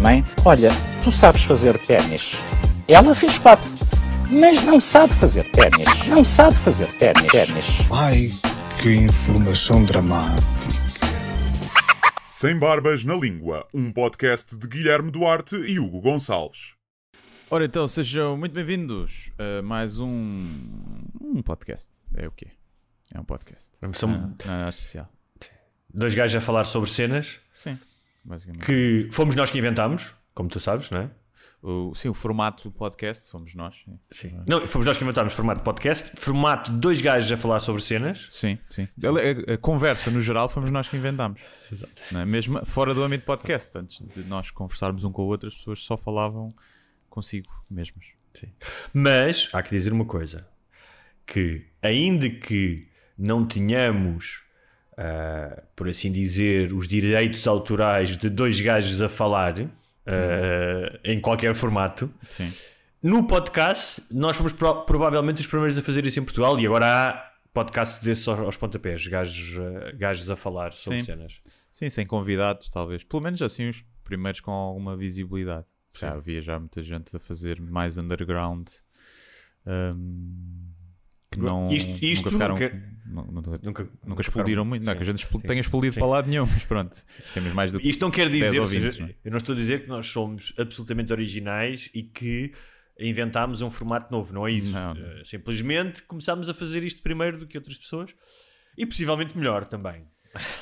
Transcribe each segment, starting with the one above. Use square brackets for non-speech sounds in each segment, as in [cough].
Mãe, olha, tu sabes fazer ténis. Ela fez quatro, mas não sabe fazer ténis. Não sabe fazer ténis. ténis. Ai, que informação dramática. Sem Barbas na Língua, um podcast de Guilherme Duarte e Hugo Gonçalves. Ora então, sejam muito bem-vindos a mais um, um podcast. É o quê? É um podcast. São Não, não é especial. Dois gajos a falar sobre cenas Sim, basicamente. que fomos nós que inventámos, como tu sabes, não é? O, sim, o formato do podcast fomos nós. Sim, Sim. Não, fomos nós que inventámos formato de podcast, formato de dois gajos a falar sobre cenas. sim. sim. A, a- a conversa, no geral, fomos nós que inventámos. Não é? Mesmo fora do âmbito podcast. Antes de nós conversarmos um com o outro, as pessoas só falavam consigo mesmas. Mas há que dizer uma coisa: que ainda que não tenhamos, ah, por assim dizer, os direitos autorais de dois gajos a falar ah, em qualquer formato, Sim. No podcast, nós fomos pro- provavelmente os primeiros a fazer isso em Portugal e agora há podcast desses aos, aos pontapés, gajos, gajos a falar sobre Sim. cenas. Sim, sem convidados, talvez. Pelo menos assim os primeiros com alguma visibilidade. Já havia já muita gente a fazer mais underground. hum, que não Isto- isto nunca ficaram. nunca- nu- nunca, Nunca, nunca explodiram muito. Não é que a gente sim. tenha explodido Sim. para lado nenhum, mas pronto. Temos mais do que. Isto não quer 10 dizer, ou ouvintes, seja, não é? eu não estou a dizer que nós somos absolutamente originais e que inventámos um formato novo, não é isso. Não. Eh, simplesmente começámos a fazer isto primeiro do que outras pessoas e possivelmente melhor também.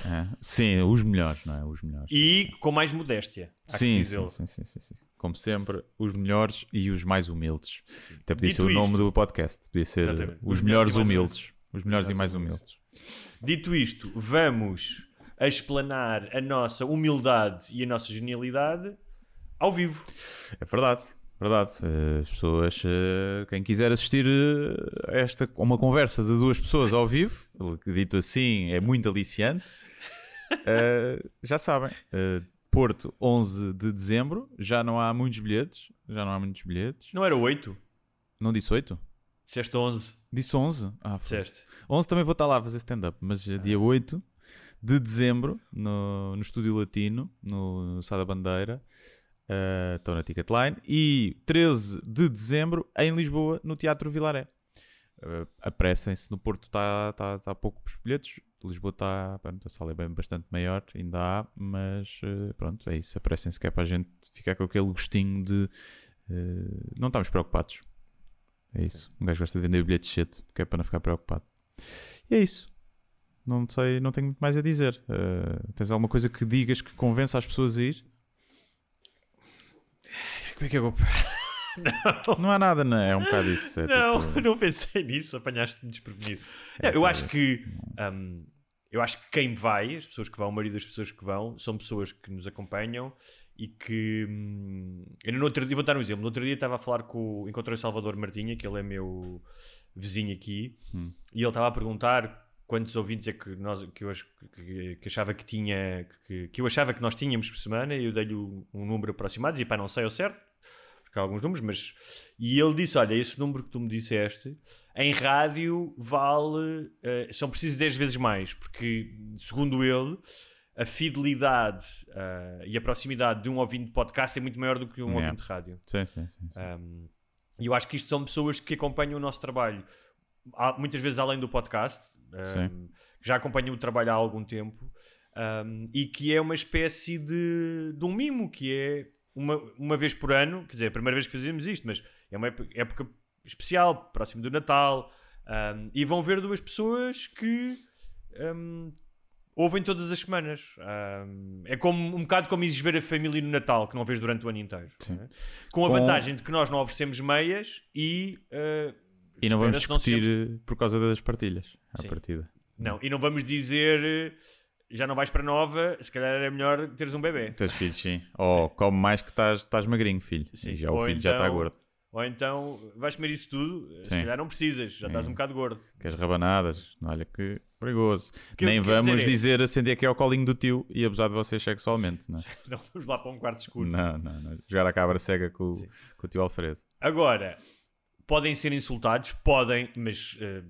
É. Sim, os melhores, não é? Os melhores. E com mais modéstia. Sim, sim, sim, sim, sim. Como sempre, os melhores e os mais humildes. Até podia Dito ser o nome isto- do podcast. Podia ser Exatamente. os, melhores e mais humildes. Os melhores e mais humildes. Dito isto, vamos a explanar a nossa humildade e a nossa genialidade ao vivo. É verdade, verdade. Eh, As pessoas, eh, quem quiser assistir eh, a esta uma conversa de duas pessoas ao vivo, [laughs] dito assim é muito aliciante, [laughs] já sabem. Porto, 11 de dezembro, já não há muitos bilhetes. Já não há muitos bilhetes. Não era 8? Não disse 8? Disseste 11? Disse 11? Ah, foi. Disseste. 11 também vou estar lá a fazer stand-up, mas eh, dia 8 de dezembro, no, no Estúdio Latino, no, no Sá da Bandeira, eh, estou na Ticketline, e 13 de dezembro em Lisboa, no Teatro Vilaré. Uh, apressem-se, no Porto está tá, tá poucos bilhetes, Lisboa está, pronto, a sala é bem bastante maior, ainda há, mas eh, pronto, é isso, apressem-se que é para a gente ficar com aquele gostinho de eh, não estamos preocupados. É isso. Um gajo gosta de vender bilhetes cedo, que é para não ficar preocupado. E é isso. Não sei, não tenho muito mais a dizer. Uh, tens alguma coisa que digas que convença as pessoas a ir? Como é que eu vou. [laughs] Não há nada, não é? É um bocado isso. É Não, tipo- [laughs] não pensei nisso, apanhaste-me desprevenido. Não, eu acho que. hum, eu acho que quem vai, as pessoas que vão, a maioria das pessoas que vão, são pessoas que nos acompanham e que. hum, eu no outro dia, vou dar um exemplo. No outro dia estava a falar com. o- Encontrei o Salvador Martinha, que ele é meu vizinho aqui, Hum. e ele estava a perguntar quantos ouvintes é que, nós, que, eu, que, que achava que tinha. Que, que eu achava que nós tínhamos por semana, e eu dei-lhe um, um número aproximado, e pá, não sei ao certo há alguns números, mas. E ele disse: Olha, esse número que tu me disseste, em rádio vale. eh, são precisos 10 vezes mais, porque, segundo ele, a fidelidade eh, e a proximidade de um ouvinte de podcast é muito maior do que um Yeah. ouvinte de rádio. Sim, sim, sim. sim. Um, E eu acho que isto são pessoas que acompanham o nosso trabalho, muitas vezes além do podcast, um, que já acompanham o trabalho há algum tempo, um, e que é uma espécie de, de um mimo, que é uma, uma vez por ano, quer dizer, é a primeira vez que fazemos isto, mas é uma época, especial, próximo do Natal, um, e vão ver duas pessoas que um, ouvem todas as semanas. Um, é como, um bocado como ires ver a família no Natal, que não vês durante o ano inteiro. Não é? Com a Com- vantagem de que nós não oferecemos meias e. uh, E não vamos discutir sejamos- eh, por causa das partilhas, à Sim. partida. Não, e não vamos dizer. Já não vais para nova, se calhar era melhor teres um bebê. Teus filhos, sim. Ou come mais que estás, estás magrinho, filho. Sim. E já o Ou filho já está então- gordo. Ou então vais comer isso tudo, se Sim. calhar não precisas, já estás Sim. um bocado gordo. Queres rabanadas? Olha que perigoso. Que- Nem quer vamos dizer, é- dizer acender aqui ao colinho do tio e abusar de vocês sexualmente, não é? [laughs] Não vamos lá para um quarto escuro. Não, não, não. Jogar a cabra cega com, o- com o tio Alfredo. Agora, podem ser insultados, podem, mas eh,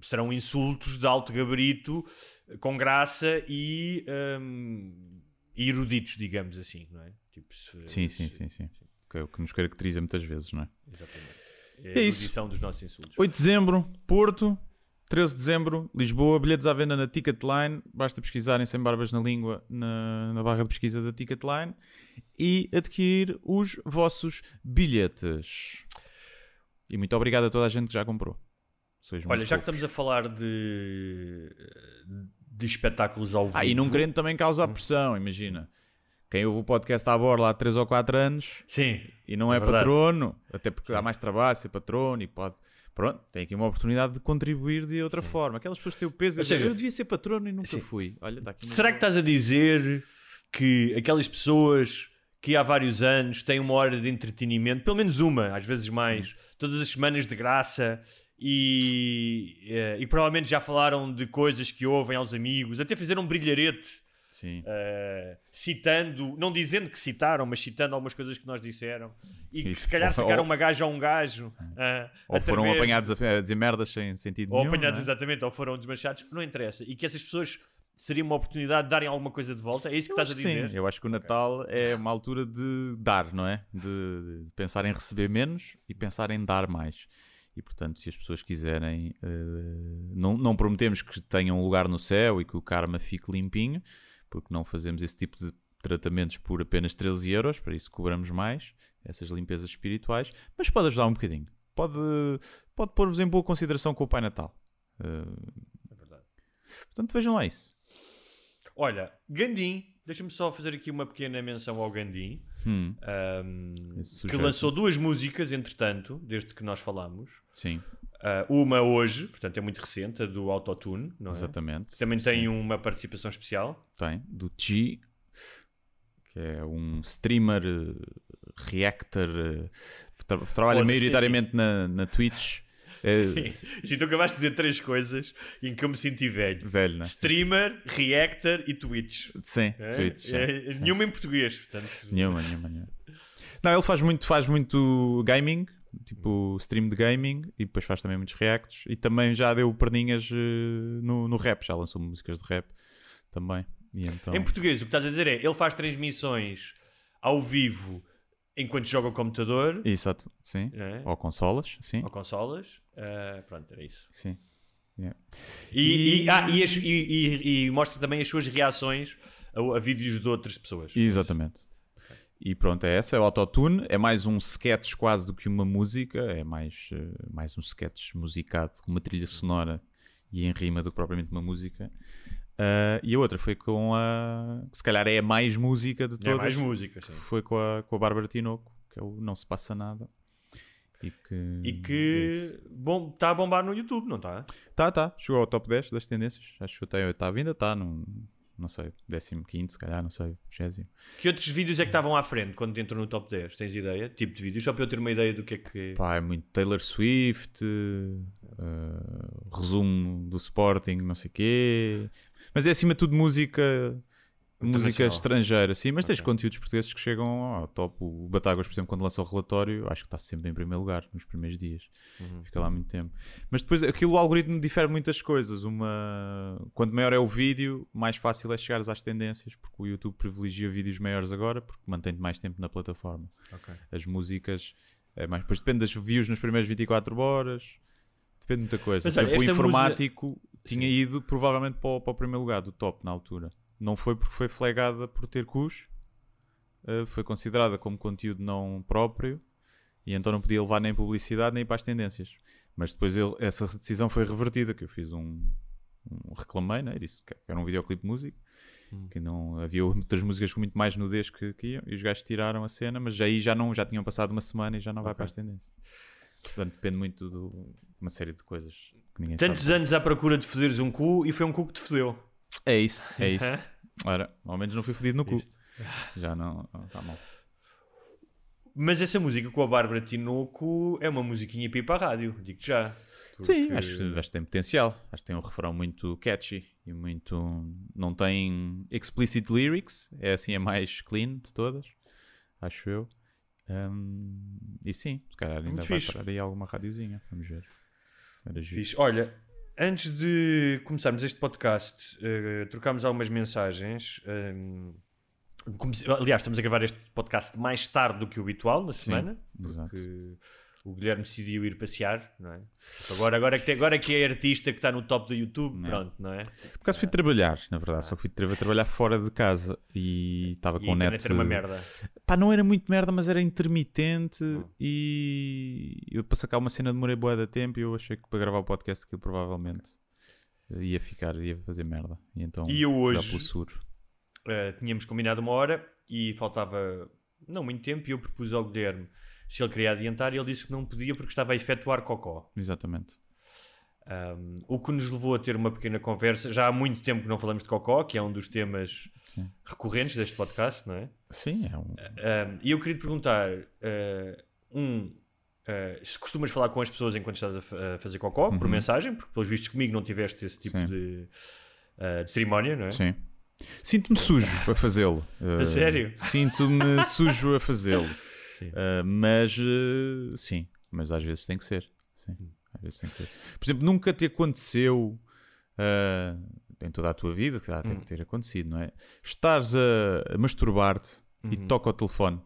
serão insultos de alto gabarito, com graça e e eruditos, digamos assim, não é? Tipo, se- Sim, sim, se- sim, sim. Que é o que nos caracteriza muitas vezes, não é? Exatamente. É, É a isso. dos nossos insultos. 8 de dezembro, Porto. 13 de dezembro, Lisboa. Bilhetes à venda na Ticketline. Basta pesquisarem sem barbas na língua na, na barra de pesquisa da Ticketline e adquirir os vossos bilhetes. E muito obrigado a toda a gente que já comprou. Sois Olha, já que estamos a falar de, de espetáculos ao vivo. Ah, e não querendo também causar pressão, imagina. Quem ouve o podcast à borla há 3 ou 4 anos Sim, e não é, É patrono, até porque dá mais trabalho ser patrono e pode. Pronto, tem aqui uma oportunidade de contribuir de outra forma. Aquelas pessoas que têm o peso de Ou dizer, seja, eu devia ser patrono e nunca sim. fui. Olha, está aqui Será que estás a dizer que aquelas pessoas que há vários anos têm uma hora de entretenimento, pelo menos uma, às vezes mais, todas as semanas de graça e, eh, e provavelmente já falaram de coisas que ouvem aos amigos, até fizeram um brilharete eh, citando, não dizendo que citaram, mas citando algumas coisas que nós disseram e que Isso. se calhar Ou- sacaram ou- uma gaja a um gajo. eh, Ou foram através- apanhados a, dizer merdas sem sentido ou nenhum. apanhados não é? exatamente, ou foram desmanchados, não interessa. E que essas pessoas seria uma oportunidade de darem alguma coisa de volta. É isso que Eu estás a dizer? Sim, eu acho que o Natal é uma altura de dar, não é? De, de pensar em receber menos e pensar em dar mais. E portanto, se as pessoas quiserem, eh, não, não prometemos que tenham um lugar no céu e que o karma fique limpinho, porque não fazemos esse tipo de tratamentos por apenas 13 euros, para isso cobramos mais, essas limpezas espirituais, mas pode ajudar um bocadinho. Pode, pode pôr-vos em boa consideração com o Pai Natal. Eh, É verdade. portanto, vejam lá isso. Olha, Gandim, deixa-me só fazer aqui uma pequena menção ao Gandim, Hum, Esse que lançou duas músicas, entretanto, desde que nós falamos. sim, Ah, uma hoje, portanto é muito recente, a do Autotune, não é? exatamente. Também tem uma participação especial. Tem, do G, que é um streamer, eh, reactor, eh, tra- trabalha maioritariamente na, na Twitch. [laughs] É, Sim, tu acabaste de dizer três coisas em que eu me senti velho. velho, né? Streamer, Reactor e Twitch. Sim, É? Twitch. É, sim, sim. nenhuma em português, portanto. Nenhuma, nenhuma, nenhuma. Não, ele faz muito, faz muito gaming, tipo stream de gaming, e depois faz também muitos reacts. E também já deu perninhas eh, no, no rap, já lançou músicas de rap também. Então, Em português, o que estás a dizer é ele faz transmissões ao vivo enquanto joga ao computador Exato, sim. É. Ou consolas, sim. ou consolas. Ah, pronto, era isso. sim. Yeah. E, E- e- ah, as- e mostra também as suas reações a, a vídeos de outras pessoas. Exatamente. E pronto, é essa, é o autotune, é mais um sketch quase do que uma música, é mais, eh, mais um sketch musicado com uma trilha sonora e em rima do que propriamente uma música. Ah, e a outra foi com a. que se calhar é a mais música de É todas. mais música, sim. Foi com a, com a Bárbara Tinoco, que é o Não Se Passa Nada. E que. E é que bom, está a bombar no YouTube, não está? Tá, tá. Chegou ao top 10 das tendências. Acho que até a oitava ainda está. Não, não sei. 15, se calhar, não sei. 20. Que outros vídeos é que estavam à frente quando entrou no top 10? Tens ideia? Tipo de vídeos? Só para eu ter uma ideia do que é que. Pá, é muito Taylor Swift, eh, resumo do Sporting, não sei quê. Mas é acima de tudo música. Música estrangeira, sim, mas tens Ok. conteúdos portugueses que chegam ao top. O Batáguas, por exemplo, quando lança o relatório, acho que está sempre em primeiro lugar nos primeiros dias. Uhum. Fica lá muito tempo. Mas depois aquilo, o algoritmo difere muitas coisas. Uma... Quanto maior é o vídeo, mais fácil é chegares às tendências, porque o YouTube privilegia vídeos maiores agora, porque mantém-te mais tempo na plataforma Ok. as músicas é mais, depois depende das views nas primeiras 24 horas depende de muita coisa Mas olha, o informático tinha ido provavelmente para o, para o primeiro lugar do top na altura não foi porque foi flaggada por ter cus eh, foi considerada como conteúdo não próprio e então não podia levar nem publicidade nem para as tendências mas depois ele- essa decisão foi revertida que eu fiz um, um reclamei né? disse que era um videoclipe de música que não havia outras músicas com muito mais nudez que, que iam, e os gajos tiraram a cena, mas aí já não já tinham passado uma semana e já não vai para as tendências. Portanto, depende muito de uma série de coisas que ninguém Tantos sabe. anos à procura de foderes um cu e foi um cu que te fodeu. É isso, é isso. [laughs] Ora, ao menos não fui fodido no cu. Já não, está mal. Mas essa música com a Bárbara Tinoco é uma musiquinha para ir para a rádio, digo-te já. Sim, Porque- acho, acho que tem potencial. Acho que tem um refrão muito catchy e muito. Não tem explicit lyrics, é assim a mais clean de todas, acho eu. Um, e sim, se calhar ainda Muito vai fixe. parar aí alguma radiozinha. Vamos ver. Era giro. Fixe. Olha, antes de começarmos este podcast, eh, trocámos algumas mensagens. comece- aliás, estamos a gravar este podcast mais tarde do que o habitual, na semana, exato. porque o Guilherme decidiu ir passear, não é? Agora, agora, que, tem- agora que é artista que está no top do YouTube, Não. pronto, não é? Por acaso fui trabalhar, na verdade, só que fui tra- trabalhar fora de casa e estava com o net. era uma merda. Pá, não era muito merda, mas era intermitente Hum. e eu para sacar uma cena demorei boa de tempo e eu achei que para gravar o podcast aquilo provavelmente ia ficar, ia fazer merda. E então E eu hoje-. Uh, tínhamos combinado uma hora e faltava não muito tempo e eu propus ao Guilherme se ele queria adiantar e ele disse que não podia porque estava a efetuar cocó. Exatamente. Um, o que nos levou a ter uma pequena conversa. Já há muito tempo que não falamos de cocó, que é um dos temas Sim. recorrentes deste podcast, não é? Sim, é um. Um, e eu queria te perguntar: uh, um, uh, se costumas falar com as pessoas enquanto estás a, fa- a fazer cocó, por Uhum. mensagem, porque pelos vistos comigo não tiveste esse tipo de, uh, de cerimónia, não é? Sim. Sinto-me sujo a fazê-lo. A sério? Sinto-me [laughs] sujo a fazê-lo. Uh, mas uh, sim, mas às vezes tem que ser. Sim, às vezes tem que ser. Por exemplo, nunca te aconteceu uh, em toda a tua vida, que já Hum. deve ter acontecido, não é? Estares a, a masturbar-te e Uhum. toca o telefone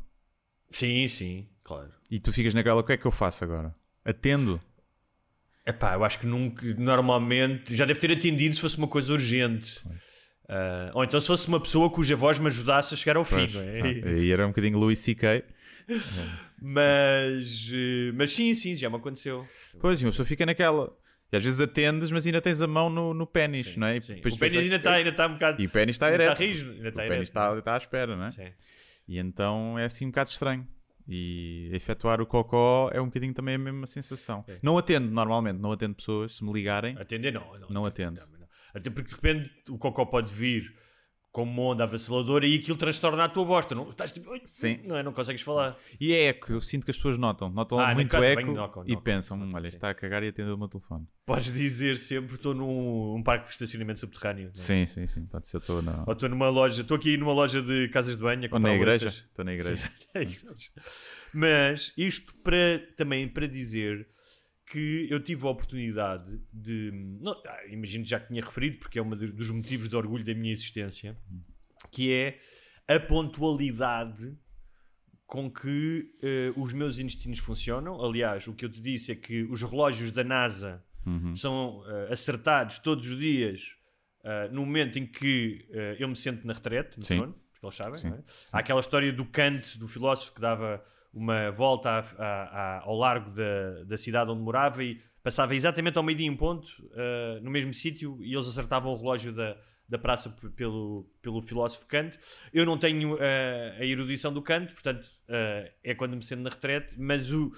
Sim, sim, claro. e tu ficas naquela, o que é que eu faço agora? Atendo? Epá, eu acho que nunca, normalmente, já deve ter atendido se fosse uma coisa urgente. Ah, ou então se fosse uma pessoa cuja voz me ajudasse a chegar ao fim, não é? ah, [laughs] E era um bocadinho Louis C.K. [laughs] Mas, eh, mas sim, sim, já me aconteceu. Pois, uma pessoa fica naquela. E às vezes atendes, mas ainda tens a mão no, no pênis, não é? E Sim. depois O pênis ainda está ainda tá um bocado. E o pênis está ainda ereto. Está rijo, ainda está o pênis ereto. está, está à espera, não é? Sim. E então é assim um bocado estranho. E efetuar o cocó é um bocadinho também a mesma sensação. Não atendo normalmente, não atendo pessoas. Se me ligarem, Atender não. Não, Não atendo. Até porque de repente o cocó pode vir como uma onda avassaladora e aquilo transtorna a tua voz. Tu não, estás tipo, Sim. não, é? não consegues falar. e é eco. Eu sinto que as pessoas notam. Notam Ah, muito caso, eco bem, e pensam: "Hum, olha, sim. está a cagar e atendeu o meu telefone. Podes dizer sempre: estou num um parque de estacionamento subterrâneo. é? Sim, sim, sim. Pode ser, estou na. Ou estou numa loja, estou aqui numa loja de casas de banho a Ou na igreja. Estou na igreja. [laughs] Na igreja. Mas isto para também para dizer que eu tive a oportunidade de. não, ah, imagino que já tinha referido, porque é um dos motivos de orgulho da minha existência, que é a pontualidade com que eh, os meus intestinos funcionam. Aliás, o que eu te disse é que os relógios da NASA Uhum. são eh, acertados todos os dias eh, no momento em que eu me sento na retrete, no trono, porque eles sabem. É? Há aquela história do Kant, do filósofo, que dava uma volta ao largo da, da cidade onde morava e passava exatamente ao meio-dia em ponto, eh, no mesmo sítio, e eles acertavam o relógio da, da praça pelo, pelo filósofo Kant. Eu não tenho eh, a erudição do Kant, portanto, eh, é quando me sento na retrete, mas o,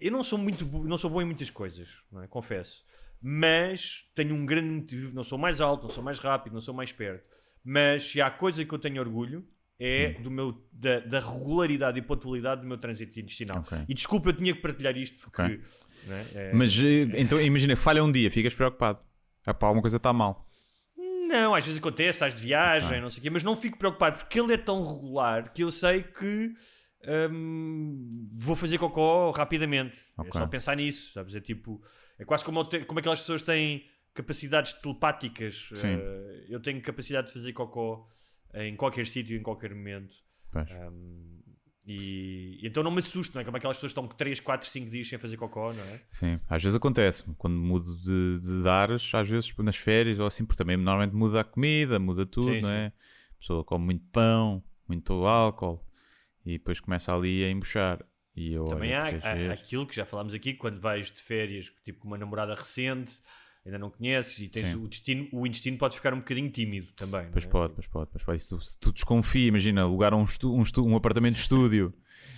eu não sou muito não sou bom em muitas coisas, é? confesso. Mas tenho um grande motivo, não sou mais alto, não sou mais rápido, não sou mais perto. Mas se há coisa que eu tenho orgulho é Hum. do meu, da, da regularidade e pontualidade do meu trânsito intestinal. Ok. E desculpa, eu tinha que partilhar isto porque Ok. não é? É- Mas eh, então imagina, falha um dia, ficas preocupado. Ah, pá, alguma coisa está mal. Não, às vezes acontece, estás de viagem, Ok. não sei o quê, mas não fico preocupado porque ele é tão regular que eu sei que hum, vou fazer cocó rapidamente. É só pensar nisso, sabes? É tipo, é quase como, como aquelas pessoas têm capacidades telepáticas. Eh, eu tenho capacidade de fazer cocó em qualquer sítio, em qualquer momento. Hum, e então não me assusto, não é? Como aquelas pessoas que estão 3, 4, 5 dias sem fazer cocó, não é? Sim, às vezes acontece. Quando mudo de, de dares, às vezes nas férias ou assim, porque também normalmente muda a comida, muda tudo, Sim, não é? A pessoa come muito pão, muito álcool e depois começa ali a embuchar. E eu, Também olha, há, há aquilo que já falámos aqui, quando vais de férias tipo com uma namorada recente, ainda não conheces e tens Sim. o destino, o intestino pode ficar um bocadinho tímido também. Pois é? pode, pois pode, pois pode. Se tu, se tu desconfia, imagina, alugar um, estu- um, estu- um apartamento de estúdio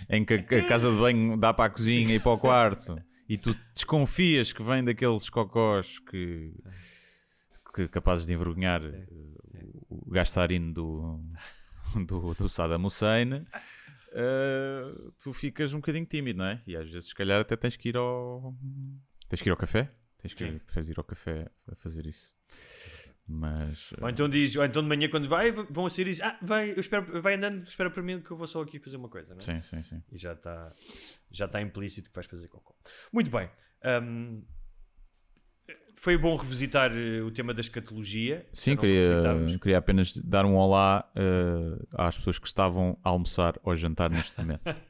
em que a, a casa de banho dá para a cozinha e para o quarto e tu desconfias que vem daqueles cocós que, que- capazes de envergonhar eh, o gastarino do, do, do Saddam Hussein, eh, tu ficas um bocadinho tímido, não é? E às vezes, se calhar, até tens que ir ao. Tens que ir ao café? Tens que preferes ir ao café a fazer isso. Mas. Ou então diz, ou então de manhã quando vai, vão a sair e ah, vai, eu espero, vai andando, espera para mim que eu vou só aqui fazer uma coisa, não é? Sim, sim, sim. E já está já está implícito que vais fazer cocô. Muito bem. hum, foi bom revisitar eh, o tema da escatologia. Sim, queria, queria apenas dar um olá eh, às pessoas que estavam a almoçar ou a jantar neste momento. [laughs]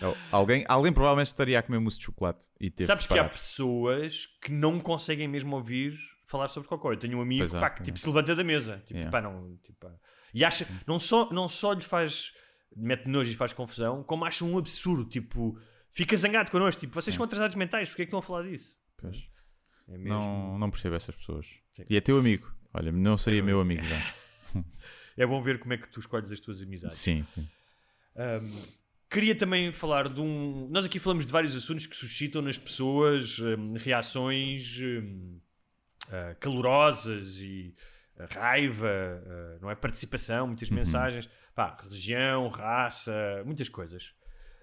Al- alguém, alguém provavelmente estaria a comer mousse de chocolate e teve Sabes que há pessoas que não conseguem mesmo ouvir falar sobre cocô. Eu tenho um amigo há, pá, que tipo, se levanta da mesa. Tipo, Yeah. pá, não, tipo, pá. E acha, não só, não só lhe faz, mete nojo e faz confusão, como acha um absurdo. Tipo, fica zangado connosco. Tipo, vocês Sim. são atrasados mentais, porque é que estão a falar disso? Pois. É mesmo. Não, não percebo essas pessoas. Sim. E é teu amigo. Olha, não seria meu amigo já. [laughs] É bom ver como é que tu escolhes as tuas amizades. Sim, sim. Um, queria também falar de um. Nós aqui falamos de vários assuntos que suscitam nas pessoas um, reações uh, calorosas e uh, raiva, uh, não é? Participação, muitas mensagens, pá, religião, raça, muitas coisas.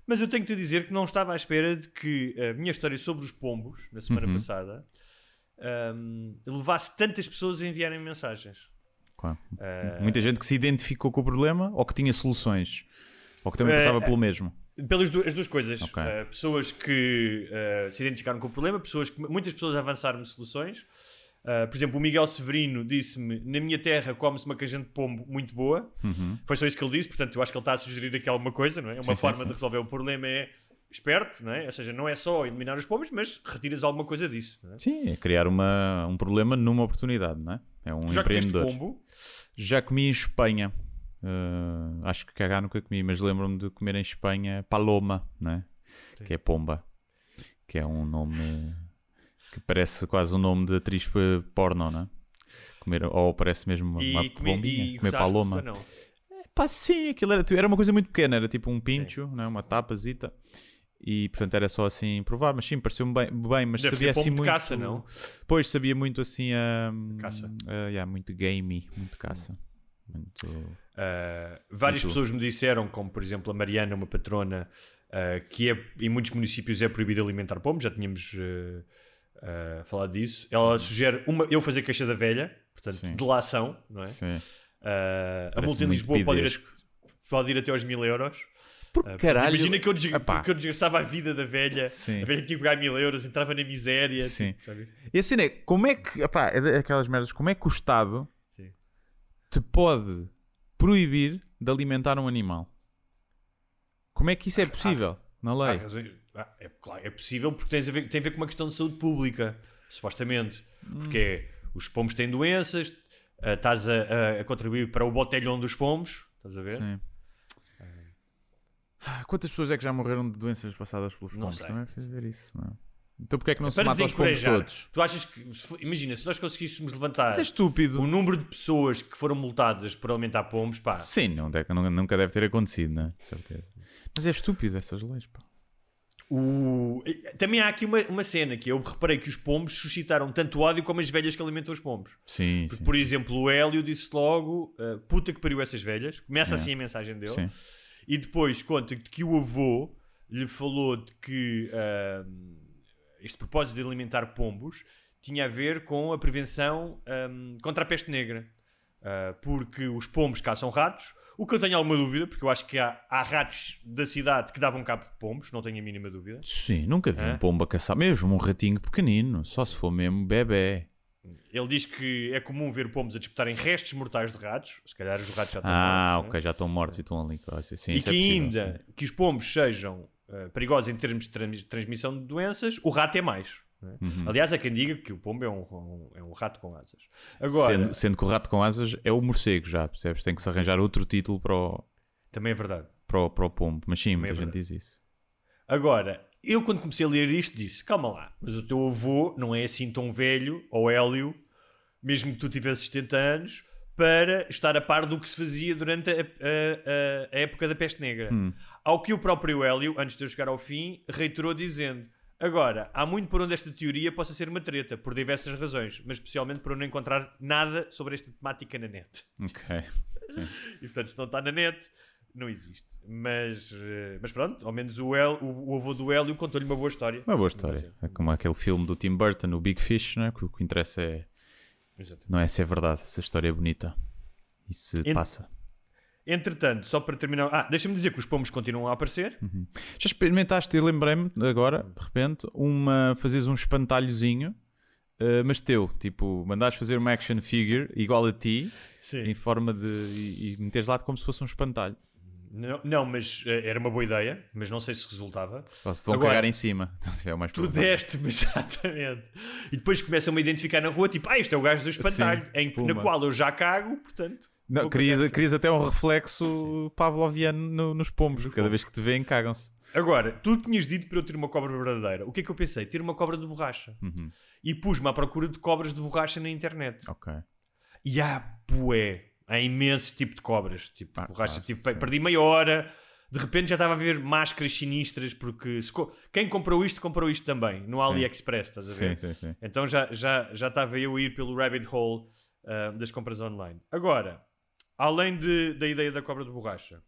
Mas eu tenho que te dizer que não estava à espera de que a minha história sobre os pombos, na semana Uhum. passada, um, levasse tantas pessoas a enviarem mensagens. Claro. Uh, Muita gente que se identificou com o problema ou que tinha soluções. Ou que também passava eh, pelo mesmo. Pelas du- as duas coisas. Ok. Uh, pessoas que uh, se identificaram com o problema, pessoas que, muitas pessoas avançaram soluções. Uh, por exemplo, o Miguel Severino disse-me: Na minha terra come-se uma cajante de pombo muito boa. Uhum. Foi só isso que ele disse, portanto, eu acho que ele está a sugerir aqui alguma coisa, não é? Uma Sim, sim, forma sim. de resolver o problema é esperto, não é? Ou seja, não é só eliminar os pombos, mas retiras alguma coisa disso. É? Sim, é criar uma, um problema numa oportunidade, não é? É um Tu já empreendedor. pombo? Já comi em Espanha. Uh, acho que cagar nunca comi, mas lembro-me de comer em Espanha paloma, né? que é pomba, que é um nome que parece quase um nome de atriz porno, não é? Comer, ou parece mesmo uma, uma E, comi- pombinha, e comer paloma. não? Pá, sim, aquilo era, era uma coisa muito pequena, era tipo um pincho, né? uma tapazita. E portanto era só assim provar, mas sim, pareceu-me bem, bem mas Deve sabia assim muito. caça, não? Pois sabia muito assim a. Caça. a- yeah, muito gamey, muito caça. Muito. Uh, várias pessoas me disseram, como por exemplo a Mariana, uma patrona, uh, que é, em muitos municípios é proibido alimentar pombos, já tínhamos uh, falado disso. Ela sugere uma, eu fazer queixa da velha, portanto, Sim. delação, não é? Sim. A multa em Lisboa pode ir, a- pode ir até aos mil euros. Por caralho. Imagina que eu, desg que eu desgastava a vida da velha, Sim. a velha tinha que pagar mil euros, entrava na miséria. Sim. tipo, sabe? E assim é, como é que. Epá, é daquelas merdas, como é que o Estado Sim. te pode proibir de alimentar um animal? Como é que isso é possível na lei? ah, é, claro, é possível porque tens a ver- tem a ver com uma questão de saúde pública, supostamente. Porque é, os pombos têm doenças, ah, estás a, a- a contribuir para o botelhão dos pombos, estás a ver? Sim. Ah, Quantas pessoas é que já morreram de doenças passadas pelos pombos? Também é preciso ver isso, não é? Então porquê é que não se para mata os pombos todos? Tu achas que, se imagina, se nós conseguíssemos levantar é estúpido. o número de pessoas que foram multadas por alimentar pombos, pá, Sim, não nunca, deve ter acontecido, não é? De certeza. Mas é estúpido essas leis, pá. o... também há aqui uma, uma cena que eu reparei que os pombos suscitaram tanto ódio como as velhas que alimentam os pombos. Sim, Porque, sim. por exemplo, o Hélio disse logo: ah, puta que pariu essas velhas. Começa Yeah. assim a mensagem dele. Sim. E depois conta que o avô lhe falou de que ah, este propósito de alimentar pombos tinha a ver com a prevenção ah, contra a peste negra. Ah, porque os pombos caçam ratos. O que eu tenho alguma dúvida, porque eu acho que há, há ratos da cidade que davam cabo de pombos, não tenho a mínima dúvida. Sim, nunca vi um pombo a caçar, mesmo um ratinho pequenino, só se for mesmo bebê. Ele diz que é comum ver pombos a disputarem restos mortais de ratos. Se calhar os ratos já estão Ah, mortos, né? ok, já estão mortos e estão ali. Sim, e isso que é possível, ainda sim. que os pombos sejam eh, perigosos em termos de trans- transmissão de doenças, o rato é mais. né? Uhum. Aliás, há quem diga que o pombo é um, um- é um rato com asas. Agora, Sendo, sendo que o rato com asas é o morcego já, percebes? Tem que se arranjar outro título para o, também é verdade. para o, para o pombo. Mas sim, Também muita é gente diz isso. Agora, eu quando comecei a ler isto disse: calma lá, mas o teu avô não é assim tão velho, ou Hélio, mesmo que tu tivesses 70 anos, para estar a par do que se fazia durante a, a- a- época da peste negra. Hum. Ao que o próprio Hélio, antes de eu chegar ao fim, reiterou dizendo: Agora, há muito por onde esta teoria possa ser uma treta, por diversas razões, mas especialmente por eu não encontrar nada sobre esta temática na net. Ok. [laughs] E portanto, se não está na net, não existe. Mas, eh, mas pronto, ao menos o, El, o, o avô do Hélio contou-lhe uma boa história. Uma boa história. É como aquele filme do Tim Burton, o Big Fish, né? que o que interessa é. Exatamente. Não é se é verdade, se a história é bonita. E se Ent- passa. Entretanto, só para terminar. Ah, deixa-me dizer que os pomos continuam a aparecer. Já experimentaste, eu lembrei-me agora, de repente, uma, fazes um espantalhozinho, eh, mas teu, tipo, mandares fazer uma action figure igual a ti, em forma de. e, e meteres lá como se fosse um espantalho. Não, não, mas eh, era uma boa ideia, mas não sei se resultava. Ou se vão Agora, cagar em cima. [laughs] Então, é o mais Tu provável. deste-me, [laughs] exatamente. E depois começam-me a identificar na rua, tipo, ah, este é o gajo do espantalho, Sim, em, que- na puma. qual eu já cago, portanto. Não, vou querias, cagar. querias até um reflexo pavloviano no- nos pombos. Cada vez que te veem, cagam-se. Agora, tu tinhas dito para eu ter uma cobra verdadeira. O que é que eu pensei? Ter uma cobra de borracha. Uhum. E pus-me à procura de cobras de borracha na internet. Ok. E há bué, há imenso tipo de cobras. Tipo, Ah, borracha. claro, tipo, sim. perdi meia hora. De repente já estava a ver máscaras sinistras, porque co- quem comprou isto, comprou isto também, no Sim. AliExpress, estás a ver? Sim, sim, sim. Então já, já, já estava eu a ir pelo rabbit hole ah, das compras online. Agora, além de- da ideia da cobra de borracha,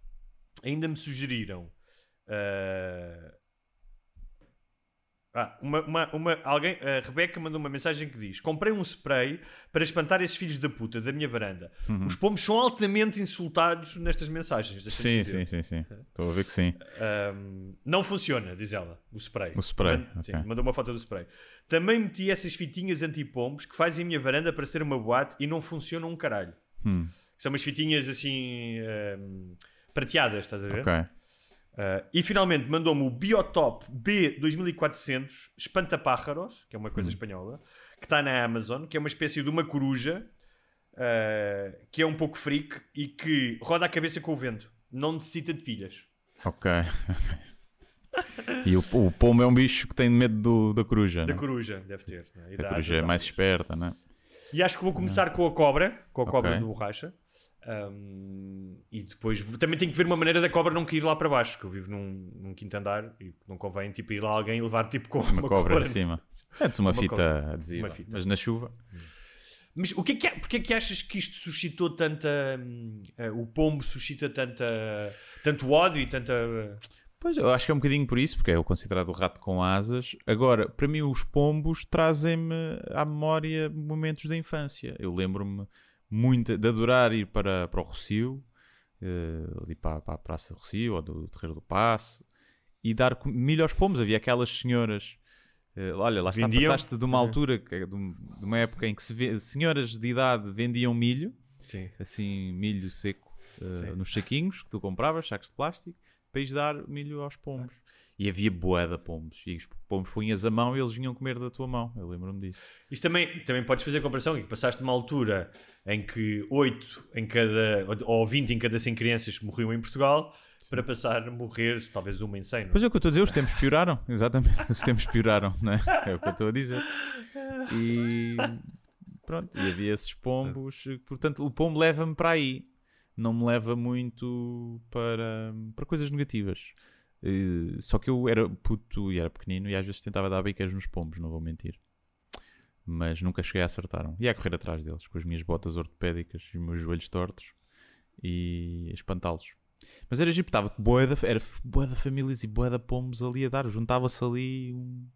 ainda me sugeriram ah, ah, uma, uma, uma- alguém, a Rebeca mandou uma mensagem que diz: Comprei um spray para espantar esses filhos da puta da minha varanda. Os pomos são altamente insultados nestas mensagens. Uhum. Sim, sim, sim, sim. Estou a ver que sim. Um, não funciona, diz ela, o spray. O spray, Man- sim, ok. mandou uma foto do spray. Também meti essas fitinhas anti-pombos que fazem a minha varanda para ser uma boate e não funcionam um caralho. Hum, São umas fitinhas assim um, prateadas, estás a ver? ok. Uh, e finalmente mandou-me o Biotop B2400 Espantapájaros, que é uma Hum. coisa espanhola, que está na Amazon, que é uma espécie de uma coruja uh, que é um pouco freak e que roda a cabeça com o vento. Não necessita de pilhas. Ok. e o, o pombo é um bicho que tem medo do- da coruja. Da né? coruja, deve ter. né? A coruja é mais esperta, né? E acho que vou começar com a cobra, com a cobra Ok. de borracha. Um, e depois também tenho que ver uma maneira da cobra não cair lá para baixo, que eu vivo num, num quinto andar e não convém tipo, ir lá alguém e levar tipo com Uma, cobra, em em cima. Antes uma, Uma fita cobra. adesiva. Uma fita. Mas na chuva. Mas o que é que, é- porque é que achas que isto suscitou tanta. eh, o pombo suscita tanta, tanto ódio e tanta. Pois, eu acho que é um bocadinho por isso, porque é o considerado o rato com asas. Agora, para mim, os pombos trazem-me à memória momentos da infância. Eu lembro-me muito de adorar ir para, para o Rocio, eh, ali para, para a Praça do Rocio, ou do Terreiro do Passo, e dar milho aos pombos. Havia aquelas senhoras. eh, olha, lá está, Vendiam? passaste de uma altura, que é de, um- uma época em que se vê- senhoras de idade vendiam milho, Sim. assim, milho seco Sim. nos saquinhos que tu compravas, sacos de plástico, para ires dar milho aos pombos. E havia boeda pombos. E os pombos punhas a mão e eles vinham comer da tua mão. Eu lembro-me disso. Isso também, também podes fazer a comparação, que passaste uma altura em que 8 em cada, ou 20 em cada 100 crianças morriam em Portugal, para passar a morrer talvez uma em 100. não é? Pois é o que eu estou a dizer, os tempos pioraram. [laughs] Exatamente, os tempos pioraram, não é? É o que eu estou a dizer. E pronto, e havia esses pombos. Portanto, o pombo leva-me para aí. Não me leva muito para, para coisas negativas. Eh, Só que eu era puto e era pequenino e às vezes tentava dar bicas nos pombos, não vou mentir. Mas nunca cheguei a acertar. E a correr atrás deles, com as minhas botas ortopédicas e os meus joelhos tortos e espantá-los. Mas era giro, estava boa da, era boa da famílias e boa da pombos ali a dar. Juntava-se ali um-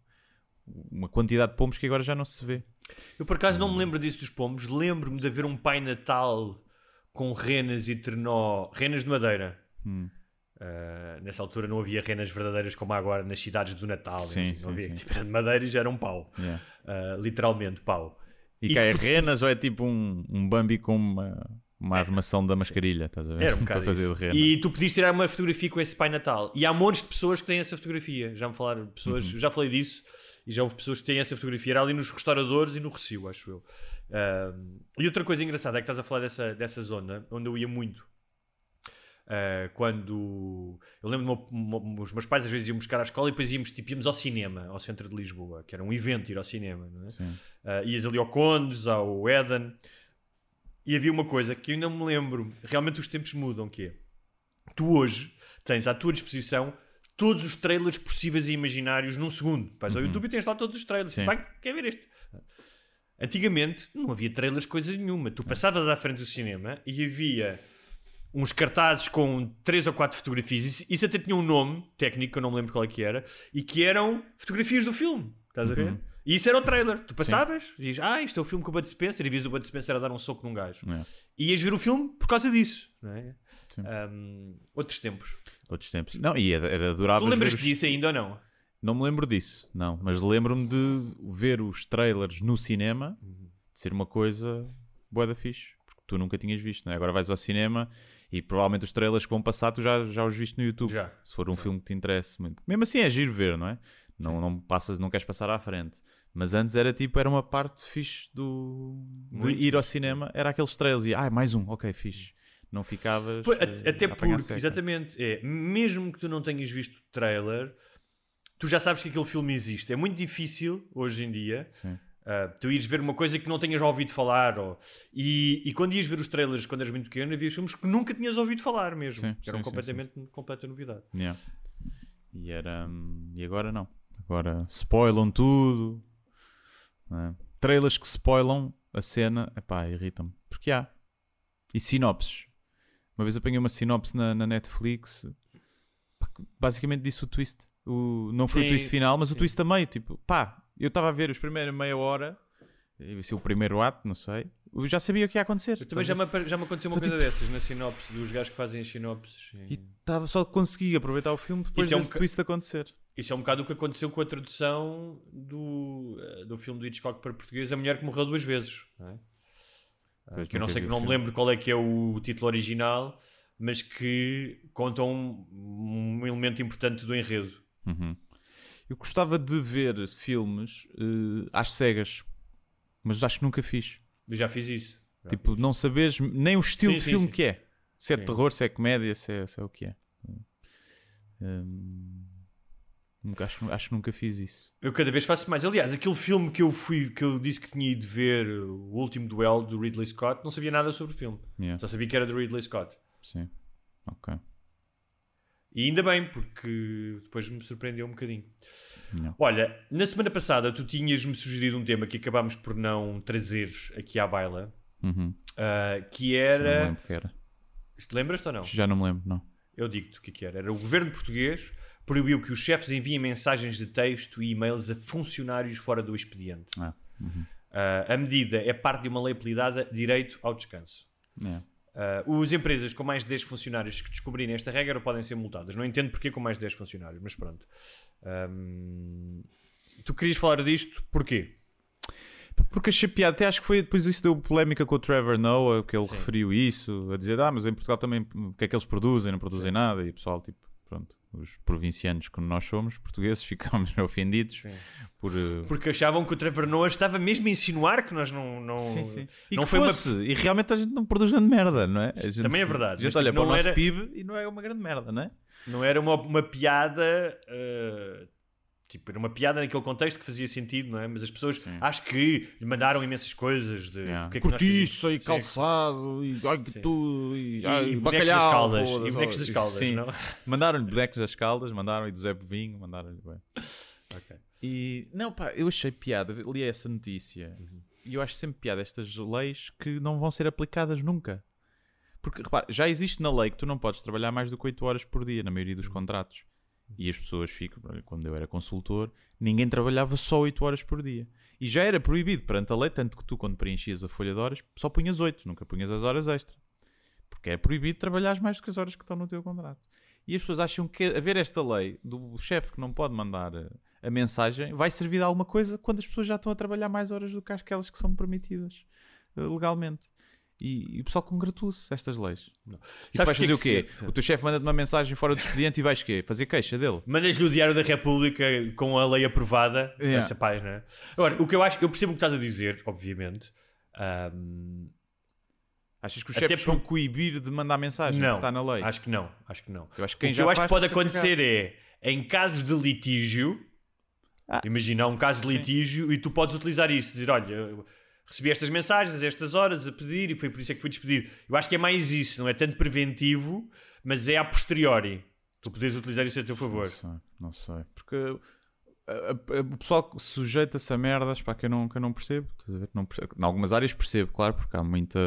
uma quantidade de pombos que agora já não se vê. Eu por acaso não me lembro disso dos pombos, lembro-me de haver um Pai Natal com renas e trenó, renas de madeira. Hum. Uh, nessa altura não havia renas verdadeiras como há agora nas cidades do Natal. Sim, sim, não havia, sim. tipo, era de madeira e já era um pau. Yeah. Uh, literalmente pau. E, E cai tu- renas ou é tipo um, um Bambi com uma, uma armação da mascarilha, estás a ver? Era um [laughs] bocado fazer rena. E tu podias tirar uma fotografia com esse Pai Natal. E há montes de pessoas que têm essa fotografia. Já me falaram, pessoas, Uhum. já falei disso. E já houve pessoas que têm essa fotografia. Era ali nos restauradores e no Recio, acho eu. Um, e outra coisa engraçada é que estás a falar dessa, dessa zona onde eu ia muito. Uh, quando eu lembro os meus pais às vezes iam buscar à escola e depois íamos, tipo, íamos ao cinema, ao centro de Lisboa, que era um evento ir ao cinema, não é? Sim. Uh, ias ali ao Condes, ao Eden, e havia uma coisa que eu ainda me lembro, realmente os tempos mudam, que é, tu hoje tens à tua disposição todos os trailers possíveis e imaginários num segundo. Vais ao Uhum. YouTube e tens lá todos os trailers. Sim. Vai, quer ver este? Antigamente não havia trailers coisa nenhuma. Tu passavas à frente do cinema e havia uns cartazes com três ou quatro fotografias. Isso, isso até tinha um nome técnico, que eu não me lembro qual é que era, e que eram fotografias do filme. Estás a ver? E isso era o trailer. Tu passavas e dizes, ah, isto é o filme com o Bud Spencer, e vias o Bud Spencer a dar um soco num gajo. É. E ias ver o filme por causa disso. Não é? Um, outros tempos. Outros tempos. Não, e era, era adorável. Tu lembras os- disso ainda ou não? Não me lembro disso, não. Mas lembro-me de ver os trailers no cinema, de ser uma coisa boa da fixe. Porque tu nunca tinhas visto, não é? Agora vais ao cinema e provavelmente os trailers que vão passar tu já, já os viste no YouTube. Já. Se for um filme que te interesse muito. Mesmo assim é giro ver, não é? Não, não passas, não queres passar à frente. Mas antes era tipo, era uma parte fixe do, de ir ao cinema, era aqueles trailers e ah, mais um, ok, fixe. Não ficavas. Pois, eh, até porque, exatamente, é, mesmo que tu não tenhas visto o trailer, tu já sabes que aquele filme existe. É muito difícil, hoje em dia, Sim. Ah, tu ires ver uma coisa que não tenhas ouvido falar. Ou, e, e quando ias ver os trailers quando eras muito pequeno, havia filmes que nunca tinhas ouvido falar mesmo. Sim, que eram sim, sim, completamente completa novidade. Yeah. E, era, hum, e agora não. Agora spoilam tudo. é? Trailers que spoilam a cena, epá, irritam-me. Porque há. E sinopses. Uma vez apanhei uma sinopse na, na Netflix. Basicamente disse o twist. O, não foi Sim, o twist final, mas o sim. twist também. Tipo, pá, eu estava a ver os primeiros meia hora. Esse é o primeiro ato, não sei. Eu já sabia o que ia acontecer. Eu também já me, já me aconteceu uma Tô coisa tipo- dessas na sinopse, dos gajos que fazem as sinopses. E estava só consegui aproveitar o filme depois Isso é um desse twist acontecer. Isso é um bocado o que aconteceu com a tradução do, eh, do filme do Hitchcock para português, A Mulher que Morreu Duas Vezes. Não é? Que eu não sei, não me lembro qual é que é o título original, mas que conta um, um elemento importante do enredo. Uhum. Eu gostava de ver filmes eh, às cegas, mas acho que nunca fiz. Eu já fiz isso. Já tipo, não saberes nem o estilo Sim, de sim, filme sim. que é. Se é Sim. terror, se é comédia, se é, se é o que é. Hum, nunca, acho, acho que nunca fiz isso. Eu cada vez faço mais. Aliás, aquele filme que eu fui, que eu disse que tinha ido ver, o último duelo do Ridley Scott, não sabia nada sobre o filme. Yeah, Só sabia que era do Ridley Scott. sim. Ok. E ainda bem, porque depois me surpreendeu um bocadinho. Não. Olha, na semana passada tu tinhas-me sugerido um tema que acabámos por não trazer aqui à baila, Uhum. ah, que não era. lembro o que era. Te lembras ou não? Já não me lembro, não. Eu digo-te o que, que era. Era o governo português proibiu que os chefes enviem mensagens de texto e e-mails a funcionários fora do expediente. Ah, uhum. Ah, a medida é parte de uma lei apelidada Direito ao Descanso. É. Uh, as empresas com mais de 10 funcionários que descobrirem esta regra podem ser multadas. Não entendo porque com mais de 10 funcionários, mas pronto. Um, tu querias falar disto porquê? Porque achei piada, até acho que foi depois isso deu polémica com o Trevor Noah, que ele Sim. referiu isso, a dizer, ah, mas em Portugal também o que é que eles produzem? Não produzem nada, e o pessoal, tipo, pronto, os provincianos, como nós somos, portugueses, [laughs] ficámos ofendidos Sim. por. eh, Porque achavam que o Trevor Noah estava mesmo a insinuar que nós não. não E não que foi uma- fosse, e realmente a gente não produz grande merda, não é? Gente- Também é verdade, A gente mas, olha tipo, para o nosso era- PIB e não é uma grande merda, não é? Não era uma, uma piada. uh, tipo, era uma piada naquele contexto que fazia sentido, não é? Mas as pessoas acho que lhe mandaram imensas coisas de. Yeah. é Cortiça e calçado e ai que Sim. tudo e, E- ai, e bonecos bacalhau, das caldas, e bonecos das caldas, sim. não? Mandaram-lhe bonecos das caldas, mandaram-lhe do Zé Povinho, mandaram-lhe. bem. Ok. E não, pá, eu achei piada, li essa notícia e eu acho sempre piada estas leis que não vão ser aplicadas nunca. Porque, repara, já existe na lei que tu não podes trabalhar mais do que 8 horas por dia na maioria dos contratos. E as pessoas ficam, quando eu era consultor, ninguém trabalhava só 8 horas por dia. E já era proibido perante a lei, tanto que tu, quando preenchias a folha de horas, só punhas 8, nunca punhas as horas extra. Porque é proibido trabalhar mais do que as horas que estão no teu contrato. E as pessoas acham que haver esta lei do chefe que não pode mandar a, a mensagem vai servir de alguma coisa quando as pessoas já estão a trabalhar mais horas do que aquelas que são permitidas eh, legalmente. E, e o pessoal congratula-se a estas leis. E tu Sabes vais porque é fazer o que quê? se- O teu chefe manda-te uma mensagem fora do expediente e vais quê? Fazer queixa dele? Mandas-lhe o Diário da República com a lei aprovada Yeah. nessa página. Agora, o que eu acho, eu percebo o que estás a dizer, obviamente. Ahm, Achas que os Até chefes por- vão coibir de mandar mensagem? não, que está na lei. acho que não, acho que não. Eu acho que o que eu acho que pode que acontecer é, em casos de litígio, Ah. imagina um caso de Sim. litígio e tu podes utilizar isso, dizer, olha, recebi estas mensagens a estas horas a pedir e foi por isso é que fui despedir. Eu acho que é mais isso, não é tanto preventivo, mas é a posteriori. Tu podes utilizar isso a teu favor. Não sei, não sei. Porque o pessoal sujeita-se a merdas para que eu não, que eu não percebo. Não percebo. Em algumas áreas percebo, claro, porque há muita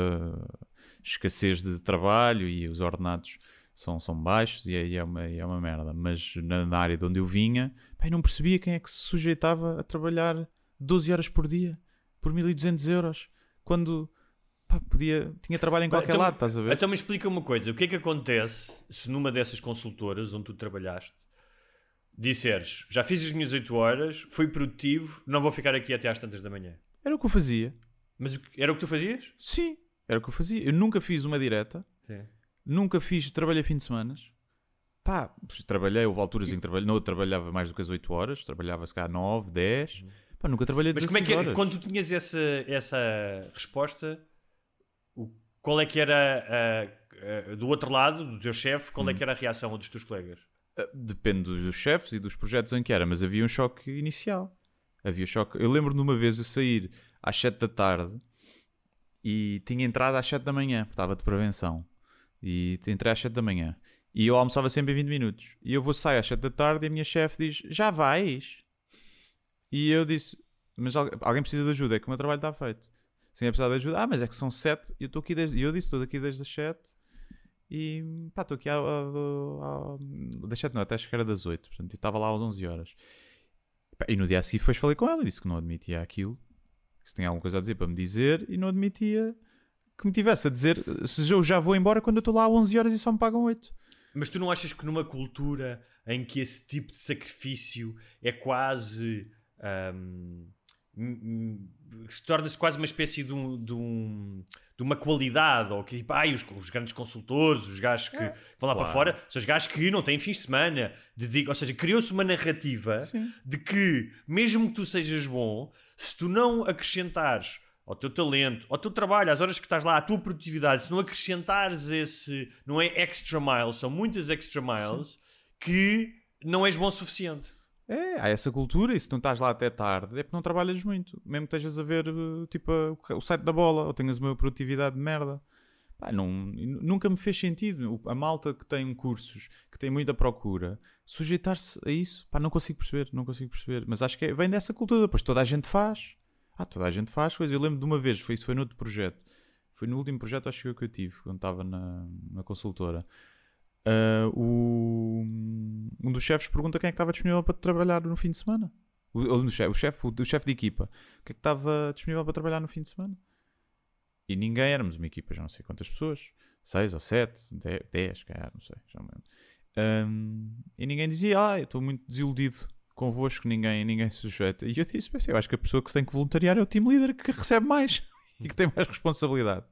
escassez de trabalho e os ordenados são, são baixos e aí é uma, é uma merda. Mas na, na área de onde eu vinha, não percebia quem é que se sujeitava a trabalhar 12 horas por dia por 1200 euros quando pá, podia, tinha trabalho em qualquer Então- lado, estás a ver? Então me explica uma coisa: o que é que acontece se numa dessas consultoras onde tu trabalhaste disseres já fiz as minhas 8 horas, fui produtivo, não vou ficar aqui até às tantas da manhã? Era o que eu fazia. Mas era o que tu fazias? Sim, era o que eu fazia. Eu nunca fiz uma direta. Sim. Nunca fiz, trabalhei fim de semana. Pá, trabalhei, houve alturas em que trabalhei, não trabalhava mais do que as 8 horas, trabalhava se calhar 9, 10. Pá, nunca trabalhei Mas 16 como é que era, quando tu tinhas essa, essa resposta, o- qual é que era a- a- do outro lado, do teu chefe, qual Hum. é que era a reação dos teus colegas? Ah, Depende dos chefes e dos projetos em que era, mas havia um choque inicial. Havia choque. Eu lembro de uma vez eu sair às 7 da tarde e tinha entrado às 7 da manhã, estava de prevenção. E entrei às 7 da manhã. E eu almoçava sempre em 20 minutos. E eu vou sair às 7 da tarde e a minha chefe diz: Já vais? E eu disse: Mas al- alguém precisa de ajuda, é que o meu trabalho está feito. Sem precisar de ajuda, ah, mas é que são 7 e eu estou aqui desde. Eu disse: Estou aqui desde as 7 e pá, estou aqui ao, das 7 não, até acho que era das 8, portanto, estava lá às 11 horas. E no dia a seguir depois falei com ela e disse que não admitia aquilo, que se tinha alguma coisa a dizer para me dizer e não admitia que me tivesse a dizer se eu já vou embora quando eu estou lá às 11 horas e só me pagam 8. Mas tu não achas que numa cultura em que esse tipo de sacrifício é quase. Hum, se torna-se quase uma espécie de, um- de um- de uma qualidade, ou que tipo, ai, os, os grandes consultores, os gajos que vão lá para claro. fora, são os gajos que não têm fins de semana, ou seja, criou-se uma narrativa de que, mesmo que tu sejas bom, se tu não acrescentares ao teu talento, ao teu trabalho, às horas que estás lá, à tua produtividade, se não acrescentares esse, não é extra miles, são muitas extra miles, que não és bom o suficiente. É, há essa cultura e se não estás lá até tarde é porque não trabalhas muito. Mesmo que estejas a ver eh, tipo o site da bola ou tenhas uma produtividade de merda. Pá, não, nunca me fez sentido. A malta que tem cursos, que tem muita procura, sujeitar-se a isso, pá, não consigo perceber, não consigo perceber. Mas acho que é- vem dessa cultura, pois toda a gente faz. Ah, toda a gente faz coisas. Eu lembro de uma vez, foi, isso foi no outro projeto. Foi no último projeto, acho que eu tive, quando estava na, na consultora. Ah, o, um dos chefes pergunta quem é que estava disponível para trabalhar no fim de semana. O, o, chefe, o chefe, o, o de equipa, o que é que estava disponível para trabalhar no fim de semana? E ninguém, éramos uma equipa, já não sei quantas pessoas, seis ou sete, dez, calhar, não sei, já não. Ahm, e ninguém dizia, ah, eu estou muito desiludido convosco, ninguém, ninguém se sujeita. E eu disse, "Mas eu acho que a pessoa que tem que voluntariar é o team leader que recebe mais [laughs] e que tem mais responsabilidade.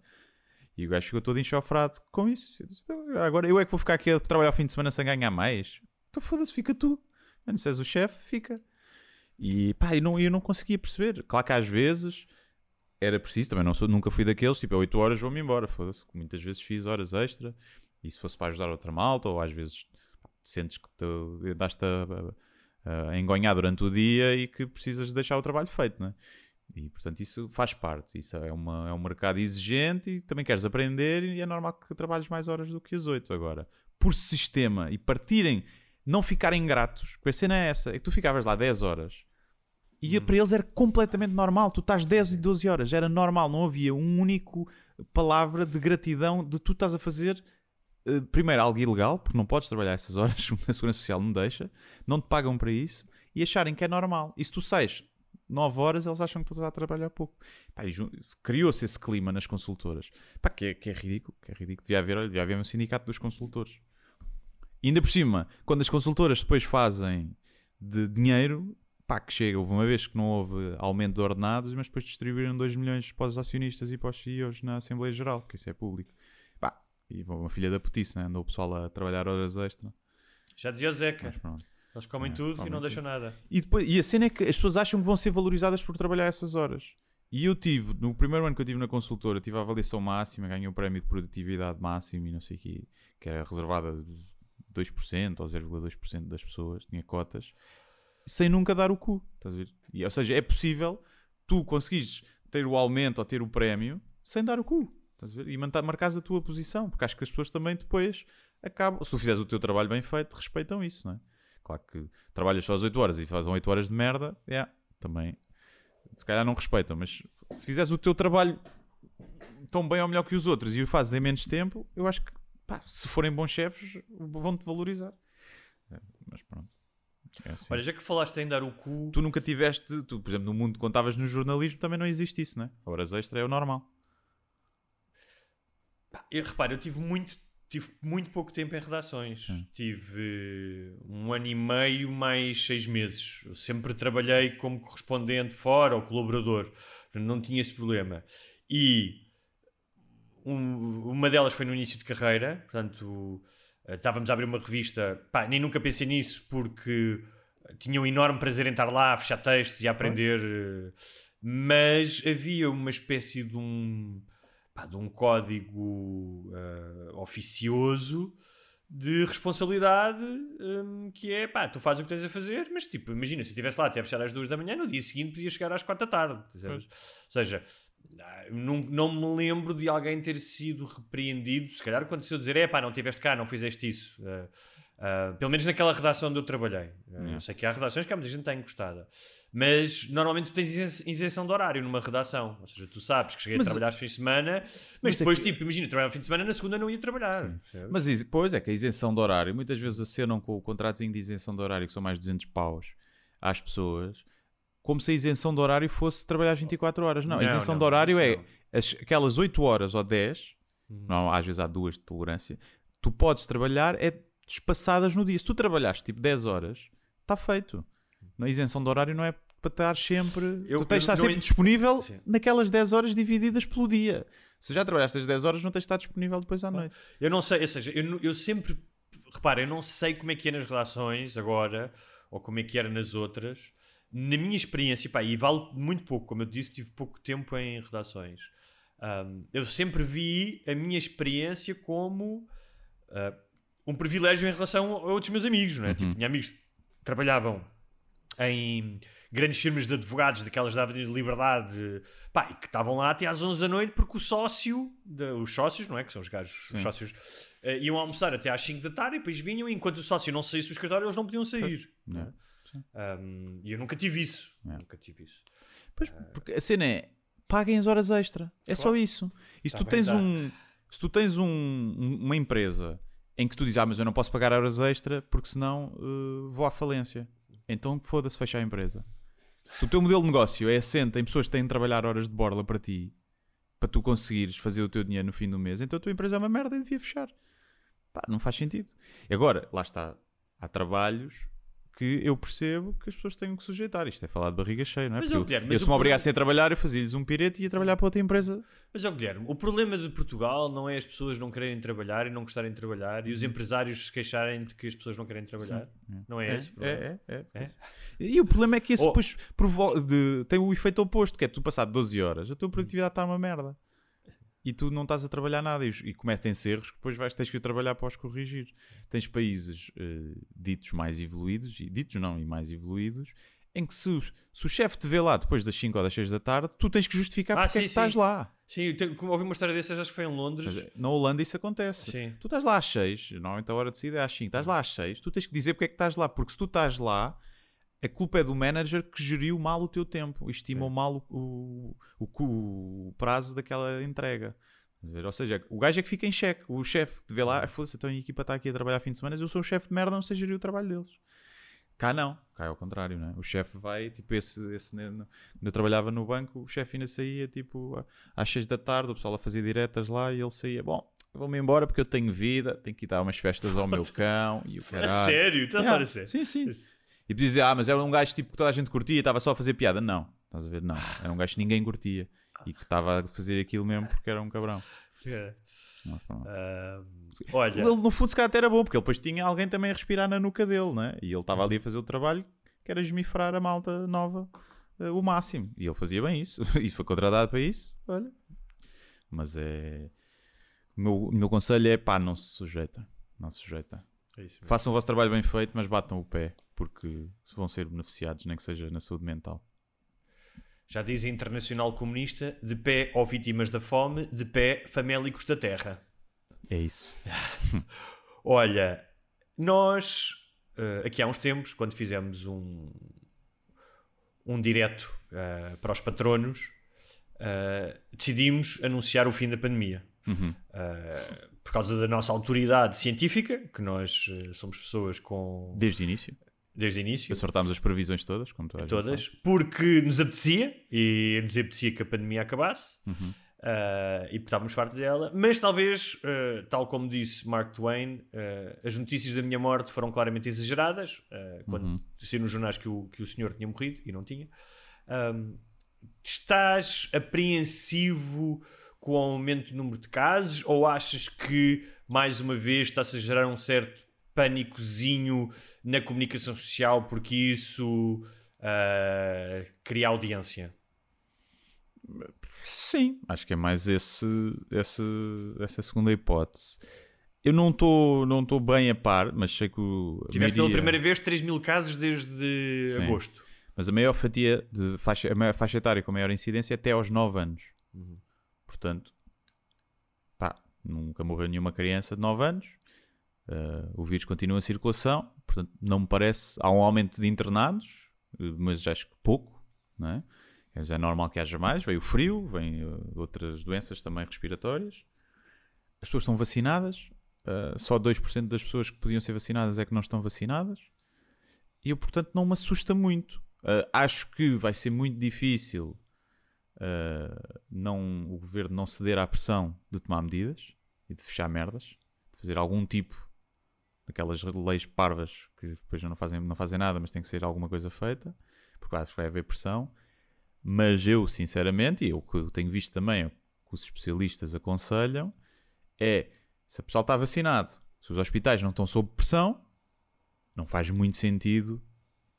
E o gajo ficou todo enxofrado com isso. Eu disse, Agora eu é que vou ficar aqui a trabalhar ao fim de semana sem ganhar mais. Então foda-se, fica tu. Mano, se és o chefe, fica. E pá, eu não, eu não conseguia perceber. Claro que às vezes era preciso, também não sou, nunca fui daqueles, tipo, a 8 horas vou-me embora, foda-se. Muitas vezes fiz horas extra e se fosse para ajudar outra malta, ou às vezes sentes que te daste a, a, a engonhar durante o dia e que precisas de deixar o trabalho feito, não é? E portanto isso faz parte, isso é, uma, é um mercado exigente e também queres aprender e é normal que trabalhes mais horas do que as 8 agora. Por sistema e partirem, não ficarem gratos, porque a cena é essa, é que tu ficavas lá 10 horas e para eles era completamente normal, tu estás 10 e 12 horas, era normal, não havia um único palavra de gratidão de tu estás a fazer eh, primeiro algo ilegal, porque não podes trabalhar essas horas, [laughs] a Segurança Social não deixa, não te pagam para isso e acharem que é normal. E se tu sais 9 horas, eles acham que tu estás a trabalhar pouco. Criou-se esse clima nas consultoras, Pá, que, é, que é ridículo, que é ridículo. Devia haver, olha, devia haver um sindicato dos consultores. E ainda por cima, quando as consultoras depois fazem de dinheiro, pá, que chega, houve uma vez que não houve aumento de ordenados, mas depois distribuíram 2 milhões para os acionistas e para os CEOs na Assembleia Geral, que isso é público. Pá, e uma filha da putice, né? andou o pessoal a trabalhar horas extra. Já dizia o Zeca, Mas pronto. Eles comem É, tudo comem e não tudo. deixam nada. E, depois, e a cena é que as pessoas acham que vão ser valorizadas por trabalhar essas horas. E eu tive, no primeiro ano que eu tive na consultora, tive a avaliação máxima, ganhei o prémio de produtividade máximo e não sei o quê, que era reservada de 2% ou 0,2% das pessoas, tinha cotas, sem nunca dar o cu. Estás a ver? E, ou seja, é possível tu conseguires ter o aumento ou ter o prémio sem dar o cu. Estás a ver? E marcares a tua posição, porque acho que as pessoas também depois acabam. Se tu fizeres o teu trabalho bem feito, respeitam isso, não é? Claro que trabalhas só às 8 horas e fazes 8 horas de merda, yeah, também se calhar não respeitam, mas se fizeres o teu trabalho tão bem ou melhor que os outros e o fazes em menos tempo, eu acho que pá, se forem bons chefes, vão-te valorizar. É, mas pronto. É assim. Olha, já que falaste em dar o cu. Tu nunca tiveste, tu, por exemplo, no mundo, quando estavas no jornalismo, também não existe isso, né? Horas extra é o normal. Pá, Eu, repara, eu tive muito, tive muito pouco tempo em redações. Tive um ano e meio mais seis meses. Eu sempre trabalhei como correspondente fora ou colaborador. Não tinha esse problema. E um- uma delas foi no início de carreira. Portanto, eh, estávamos a abrir uma revista. Pá, nem nunca pensei nisso porque tinha um enorme prazer em estar lá, a fechar textos e a aprender. eh, Mas havia uma espécie de um pá, de um código eh, oficioso de responsabilidade hum, que é pá, tu fazes o que tens a fazer, mas tipo, imagina, se eu estivesse lá até a fechar às duas da manhã, no dia seguinte podia chegar às quatro da tarde. percebes? Ou seja, ah, não, não me lembro de alguém ter sido repreendido. Se calhar aconteceu dizer, é pá, não estiveste cá, não fizeste isso. Ah, ah, pelo menos naquela redação onde eu trabalhei. Ah, Eu sei que há redações que há muita gente que está encostada. Mas normalmente tu tens isen- isenção de horário numa redação. Ou seja, tu sabes que cheguei Mas- a trabalhar fim de semana, mas, Mas depois, aqui- tipo, imagina, trabalhava fim de semana, na segunda não ia trabalhar. Mas is- pois é que a isenção de horário, muitas vezes acenam com o contratozinho de isenção de horário, que são mais de 200 paus às pessoas, como se a isenção de horário fosse trabalhar às 24 horas. Não, a Não, isenção não, de horário é. Uhum. as- aquelas 8 horas ou 10, não, às vezes há duas de tolerância, tu podes trabalhar é espaçadas no dia. Se tu trabalhaste tipo 10 horas, está feito. Na isenção de horário não é para estar sempre. Eu- tu tens de estar sempre disponível Sim. naquelas 10 horas divididas pelo dia. Se já trabalhaste as 10 horas, não tens de estar disponível depois à noite. Eu não sei, ou seja, eu, eu sempre. Repara, eu não sei como é que é nas redações agora, ou como é que era nas outras. Na minha experiência, pá, e vale muito pouco, como eu disse, tive pouco tempo em redações. Ahm, eu sempre vi a minha experiência como ah, um privilégio em relação a outros meus amigos, não é? Tipo, tinha amigos que trabalhavam em grandes firmas de advogados daquelas da Avenida Liberdade pá, e que estavam lá até às 11 da noite porque o sócio, de- os sócios, não é? Que são os gajos, os sócios, eh, iam almoçar até às 5 da tarde e depois vinham e enquanto o sócio não saísse do escritório eles não podiam sair. não é? Um, e eu nunca tive isso. Nunca tive isso. Pois, porque a cena é paguem as horas extra. É só isso. E se Tá tu tens um. Se tu tens um- um- uma empresa em que tu dizes, ah, mas eu não posso pagar horas extra porque senão eh, vou à falência. Então foda-se fechar a empresa. Se o teu modelo de negócio é assente em pessoas que têm de trabalhar horas de borla para ti, para tu conseguires fazer o teu dinheiro no fim do mês, então a tua empresa é uma merda e devia fechar. Pá, não faz sentido. Agora, lá está. Há trabalhos que eu percebo que as pessoas têm que sujeitar. Isto é falar de barriga cheia, não é? Mas, eu, Guilherme, eu mas se o me obrigassem a trabalhar, eu fazia-lhes um pirete e ia trabalhar para outra empresa. Mas, ó Guilherme, o problema de Portugal não é as pessoas não quererem trabalhar e não gostarem de trabalhar e os empresários se queixarem de que as pessoas não querem trabalhar. Não é, esse o problema? é, é, É? E o problema é que isso Oh. depois provo- de- tem o efeito oposto, que é tu passar 12 horas, a tua produtividade está uma merda. E tu não estás a trabalhar nada e, e cometem-se erros que depois vais, tens que trabalhar para os corrigir. Tens países eh, ditos mais evoluídos, e ditos não, e mais evoluídos, em que se, se o chefe te vê lá depois das 5 ou das 6 da tarde, tu tens que justificar Ah, porque é sim, que estás sim. lá. Sim, eu tenho, como ouvi uma história dessas, acho que foi em Londres. Mas, Na Holanda isso acontece. Sim. Tu estás lá às 6, normalmente a hora de saída é às 5, estás lá às 6, tu tens que dizer porque é que estás lá, porque se tu estás lá, a culpa é do manager que geriu mal o teu tempo, estimou mal o, o, o- o prazo daquela entrega. A? Ou seja, o gajo é que fica em xeque, o chefe que vê lá, "Ah, foda-se, então a equipa está aqui a trabalhar fim de semana, eu sou o chefe de merda, não sei gerir o trabalho deles. Cá não, cá é ao contrário, né? O chefe vai, tipo, esse, esse né, quando eu trabalhava no banco, o chefe ainda saía, tipo, a- às 6 da tarde, o pessoal a fazer diretas lá e ele saía, bom, vou-me embora porque eu tenho vida, tenho que ir dar umas festas ao meu [laughs] cão e o A caralho. sério? Estás a falar a sério? Sim, sim. E tu dizes, ah, mas era um gajo tipo que toda a gente curtia e estava só a fazer piada. Não, estás a ver? Não, [sighs] era um gajo que ninguém curtia e que estava a fazer aquilo mesmo porque era um cabrão. É. Ah, olha, Ele, no fundo, se calhar até era bom, porque ele depois tinha alguém também a respirar na nuca dele, né? E ele estava ali a fazer o trabalho que era esmifrar a malta nova eh, o máximo. E ele fazia bem isso. [laughs] E foi contratado para isso. Olha. Mas é. O meu, meu conselho é pá, não se sujeita. Não se sujeita. é. Façam o vosso trabalho bem feito, mas batam o pé, porque vão ser beneficiados, nem que seja na saúde mental. já diz a Internacional Comunista: de pé ou vítimas da fome, de pé famélicos da terra. É isso. [laughs] Olha, nós uh, aqui há uns tempos, quando fizemos um, um direto uh, para os patronos, uh, decidimos anunciar o fim da pandemia. Uhum. por causa da nossa autoridade científica, que nós somos pessoas com. Desde o início. Desde o início. Acertámos as previsões todas, como tu Todas, porque nos apetecia e nos apetecia que a pandemia acabasse. Uhum. Uh, e estávamos fartos dela, mas talvez, uh, tal como disse Mark Twain, uh, as notícias da minha morte foram claramente exageradas quando Uhum. saiu nos jornais que o, que o senhor tinha morrido e não tinha. Um, estás apreensivo com o aumento do número de casos ou achas que, mais uma vez, está-se a gerar um certo pânicozinho na comunicação social porque isso cria audiência? Sim, acho que é mais esse, esse, essa segunda hipótese. Eu não estou não tô bem a par, mas sei que o. Tiveste pela primeira vez 3 mil casos desde Sim. agosto. Mas a maior fatia de faixa, a maior faixa etária com maior incidência é até aos 9 anos. Uhum. Portanto, pá, nunca morreu nenhuma criança de 9 anos. Uh, o vírus continua em circulação, portanto, não me parece. Há um aumento de internados, mas acho que pouco, não é? É normal que haja mais. Veio o frio, vem uh, outras doenças também respiratórias. As pessoas estão vacinadas. Uh, só 2% das pessoas que podiam ser vacinadas é que não estão vacinadas. E eu, portanto, não me assusta muito. Acho que vai ser muito difícil não, o governo não ceder à pressão de tomar medidas e de fechar merdas, de fazer algum tipo daquelas leis parvas que depois não fazem, não fazem nada, mas tem que ser alguma coisa feita, porque acho que vai haver pressão. Mas eu, sinceramente, e o que tenho visto também, é o que os especialistas aconselham, é se a pessoa está vacinado, se os hospitais não estão sob pressão, não faz muito sentido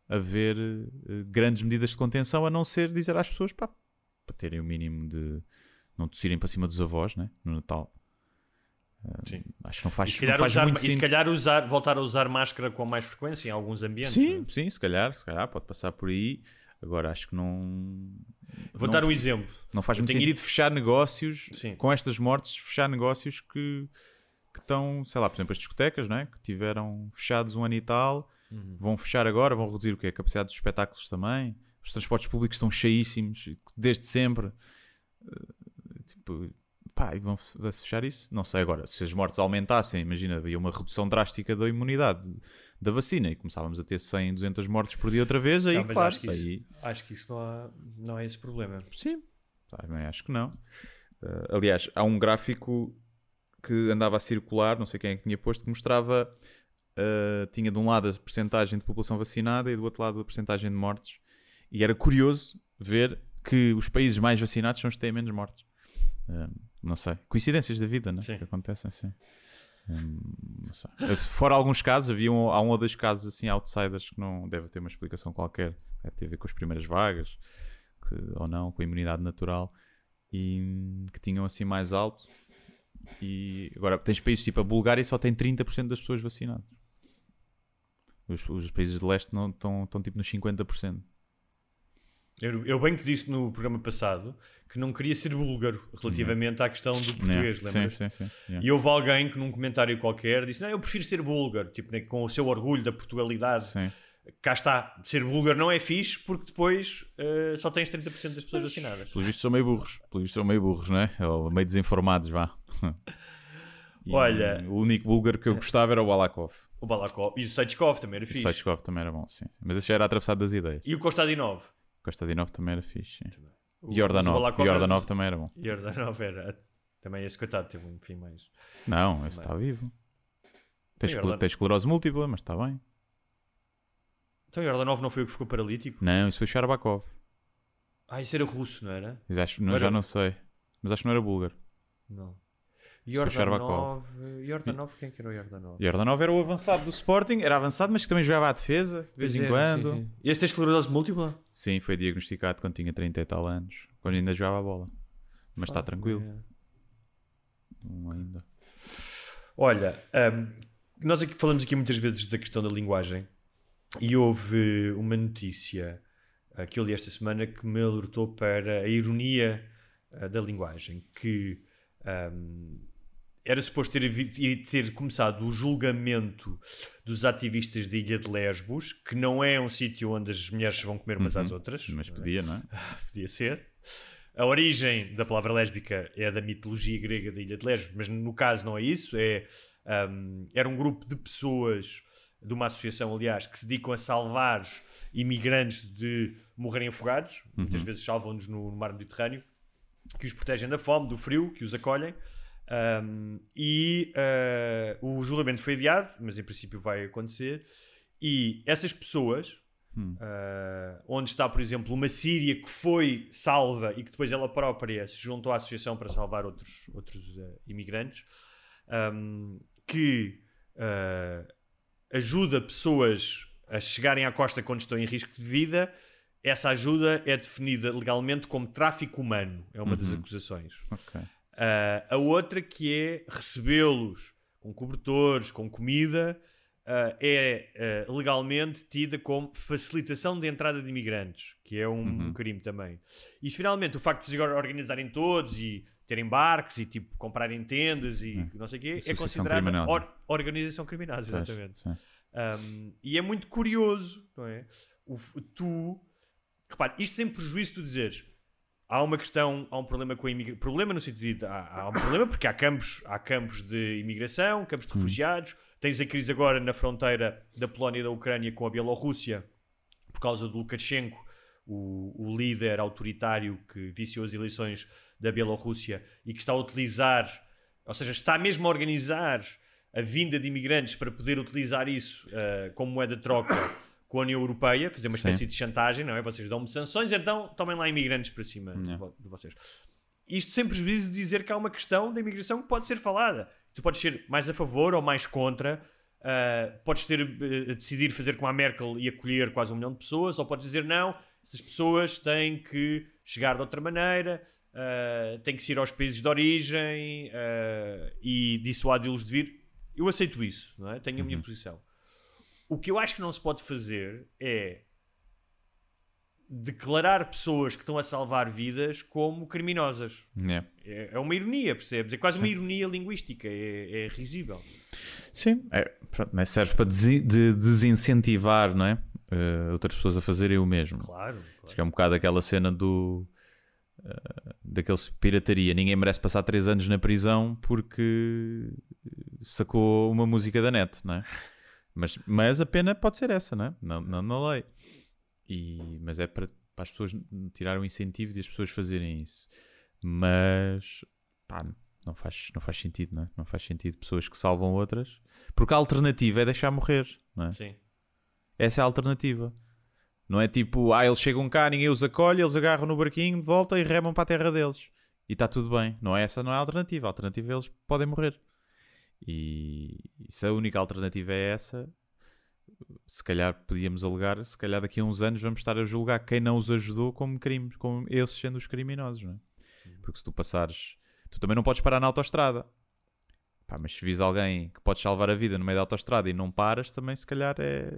haver uh, grandes medidas de contenção, a não ser dizer às pessoas para terem o mínimo de não tossirem para cima dos avós né, no Natal. Sim. Acho que não faz, e se calhar, faz usar, muito e se sentido. calhar usar, voltar a usar máscara com mais frequência em alguns ambientes. Sim, não é? sim, se calhar, se calhar pode passar por aí. Agora acho que não. Vou não, dar um exemplo. Não faz Eu muito sentido ido- fechar negócios Sim. com estas mortes, fechar negócios que, que estão, sei lá, por exemplo, as discotecas, não é? que tiveram fechados um ano e tal, Uhum. vão fechar agora, vão reduzir o quê? A capacidade dos espetáculos também. Os transportes públicos estão cheíssimos, desde sempre. Eh, Tipo, pá, e vão vai-se fechar isso? Não sei agora. Se as mortes aumentassem, imagina, havia uma redução drástica da imunidade da vacina e começávamos a ter 100, 200 mortes por dia outra vez, aí, Não, claro, acho que isso, aí acho que isso não, há, não é esse problema. Sim, também acho que não. Eh, aliás, há um gráfico que andava a circular, não sei quem é que tinha posto, que mostrava, eh, tinha de um lado a percentagem de população vacinada e do outro lado a percentagem de mortes. E era curioso ver que os países mais vacinados são os que têm menos mortes. Eh, não sei. Coincidências da vida, né? Sim. Que acontecem assim. Hum, não sei. Fora alguns casos, havia um, há um ou dois casos assim, outsiders, que não deve ter uma explicação qualquer. Deve ter a ver com as primeiras vagas que- ou não, com a imunidade natural e que tinham assim mais alto. E agora tens países tipo a Bulgária só tem 30% das pessoas vacinadas. Os, os países de leste não estão, estão tipo nos 50%. Eu, eu bem que disse no programa passado que não queria ser búlgaro relativamente à questão do português, Yeah. lembras? Sim, sim, sim. Yeah. E houve alguém que num comentário qualquer disse: Não, eu prefiro ser búlgaro, tipo, né, com o seu orgulho da Portugalidade. Sim. Cá está, ser búlgaro não é fixe porque depois eh, só tens 30% das pessoas vacinadas. Pelos vistos são meio burros. Pelos vistos são meio burros, não é? Ou meio desinformados, vá. [laughs] E Olha- O único búlgaro que eu gostava era o Balakov. O Balakov e o Saichkov também era O fixe. Stoichkov também era bom, sim. Mas esse já era atravessado das ideias. E o Kostadinov. Kostadinov também era fixe. O- era- também era bom. Yordanov era. Também esse coitado teve um fim mais. Não, esse está vivo. Tem, escler- Yordan- tem esclerose múltipla, mas está bem. Então Yordanov não foi o que ficou paralítico? Não, isso foi Sharbakov. Ah, isso era russo, não era? Acho, não, Era- já não sei. Mas acho que não era búlgaro. Não. Yordanov. Yordanov, quem é que era o Yordanov? Yordanov era o avançado do Sporting, era avançado, mas que também jogava à defesa, de vez Pois em é, quando. sim, sim. Este tem esclerose múltipla? Sim, foi diagnosticado quando tinha 30 e tal anos, quando ainda jogava a bola. Mas está Ah, tranquilo. é. Não ainda. Olha, hum, nós aqui falamos aqui muitas vezes da questão da linguagem e houve uma notícia que eu li esta semana que me alertou para a ironia uh, da linguagem, que hum, era suposto ter, ter começado o julgamento dos ativistas da Ilha de Lesbos, que não é um sítio onde as mulheres vão comer umas às outras. Mas podia, não é? [laughs] Podia ser. A origem da palavra lésbica é da mitologia grega da Ilha de Lesbos, mas no caso não é isso. É, um, era um grupo de pessoas, de uma associação, aliás, que se dedicam a salvar imigrantes de morrerem afogados. Muitas vezes salvam-nos no, no mar Mediterrâneo, que os protegem da fome, do frio, que os acolhem. Um, e uh, o julgamento foi adiado, mas em princípio vai acontecer. E essas pessoas, uh, onde está, por exemplo, uma Síria que foi salva e que depois ela própria se juntou à associação para salvar outros, outros uh, imigrantes, um, que ajuda pessoas a chegarem à costa quando estão em risco de vida. Essa ajuda é definida legalmente como tráfico humano, é uma das acusações. Ok. Uh, a outra que é recebê-los com cobertores, com comida, uh, é uh, legalmente tida como facilitação de entrada de imigrantes, que é um crime também. E finalmente o facto de se agora organizarem todos e terem barcos e tipo comprarem tendas e não sei o quê, é considerada or- organização criminosa, exatamente. sim. Um, e é muito curioso, não é? O, tu, repare, isto sem prejuízo de tu dizeres há uma questão, há um problema com a imigração. Problema no sentido de há, há um problema porque há campos, há campos de imigração, campos de refugiados. Tens a crise agora na fronteira da Polónia e da Ucrânia com a Bielorrússia por causa do Lukashenko, o, o líder autoritário que viciou as eleições da Bielorrússia e que está a utilizar, ou seja, está mesmo a organizar a vinda de imigrantes para poder utilizar isso eh, como moeda de troca com a União Europeia, fazer uma Sim. espécie de chantagem, não é? Vocês dão-me sanções, então tomem lá imigrantes para cima de, vo- de vocês. Isto sem prejuízo de dizer que há uma questão da imigração que pode ser falada. Tu podes ser mais a favor ou mais contra, Uh, podes ter uh, decidir fazer como a Merkel e acolher quase um milhão de pessoas, ou podes dizer não, essas pessoas têm que chegar de outra maneira, uh, têm que ir aos países de origem uh, e dissuadi-los de vir. Eu aceito isso, não é? tenho a minha posição. O que eu acho que não se pode fazer é declarar pessoas que estão a salvar vidas como criminosas. Yeah. É, é uma ironia, percebes? É quase uma ironia linguística, é, é risível. Sim, é, pronto, né, serve para de desincentivar não é? Eh, outras pessoas a fazerem o mesmo. Claro, Acho claro. que é um bocado aquela cena do. eh, daqueles pirataria. Ninguém merece passar 3 anos na prisão porque sacou uma música da net, não é? Mas, mas a pena pode ser essa, não é? Não, não na lei. E, mas é para, para as pessoas tirar o incentivo de as pessoas fazerem isso. Mas pá, não faz, não faz sentido, não é? Não faz sentido pessoas que salvam outras. Porque a alternativa é deixar morrer, não é? Sim. Essa é a alternativa. Não é tipo, ah, eles chegam cá, ninguém os acolhe, eles agarram no barquinho de volta e remam para a terra deles. E está tudo bem. Não é essa, não é a alternativa. A alternativa é eles podem morrer. E, e se a única alternativa é essa, se calhar podíamos alegar, se calhar daqui a uns anos vamos estar a julgar quem não os ajudou como crimes, como esses sendo os criminosos, não é? Porque se tu passares, tu também não podes parar na autoestrada. Pá, mas se vis alguém que podes salvar a vida no meio da autoestrada e não paras, também se calhar é.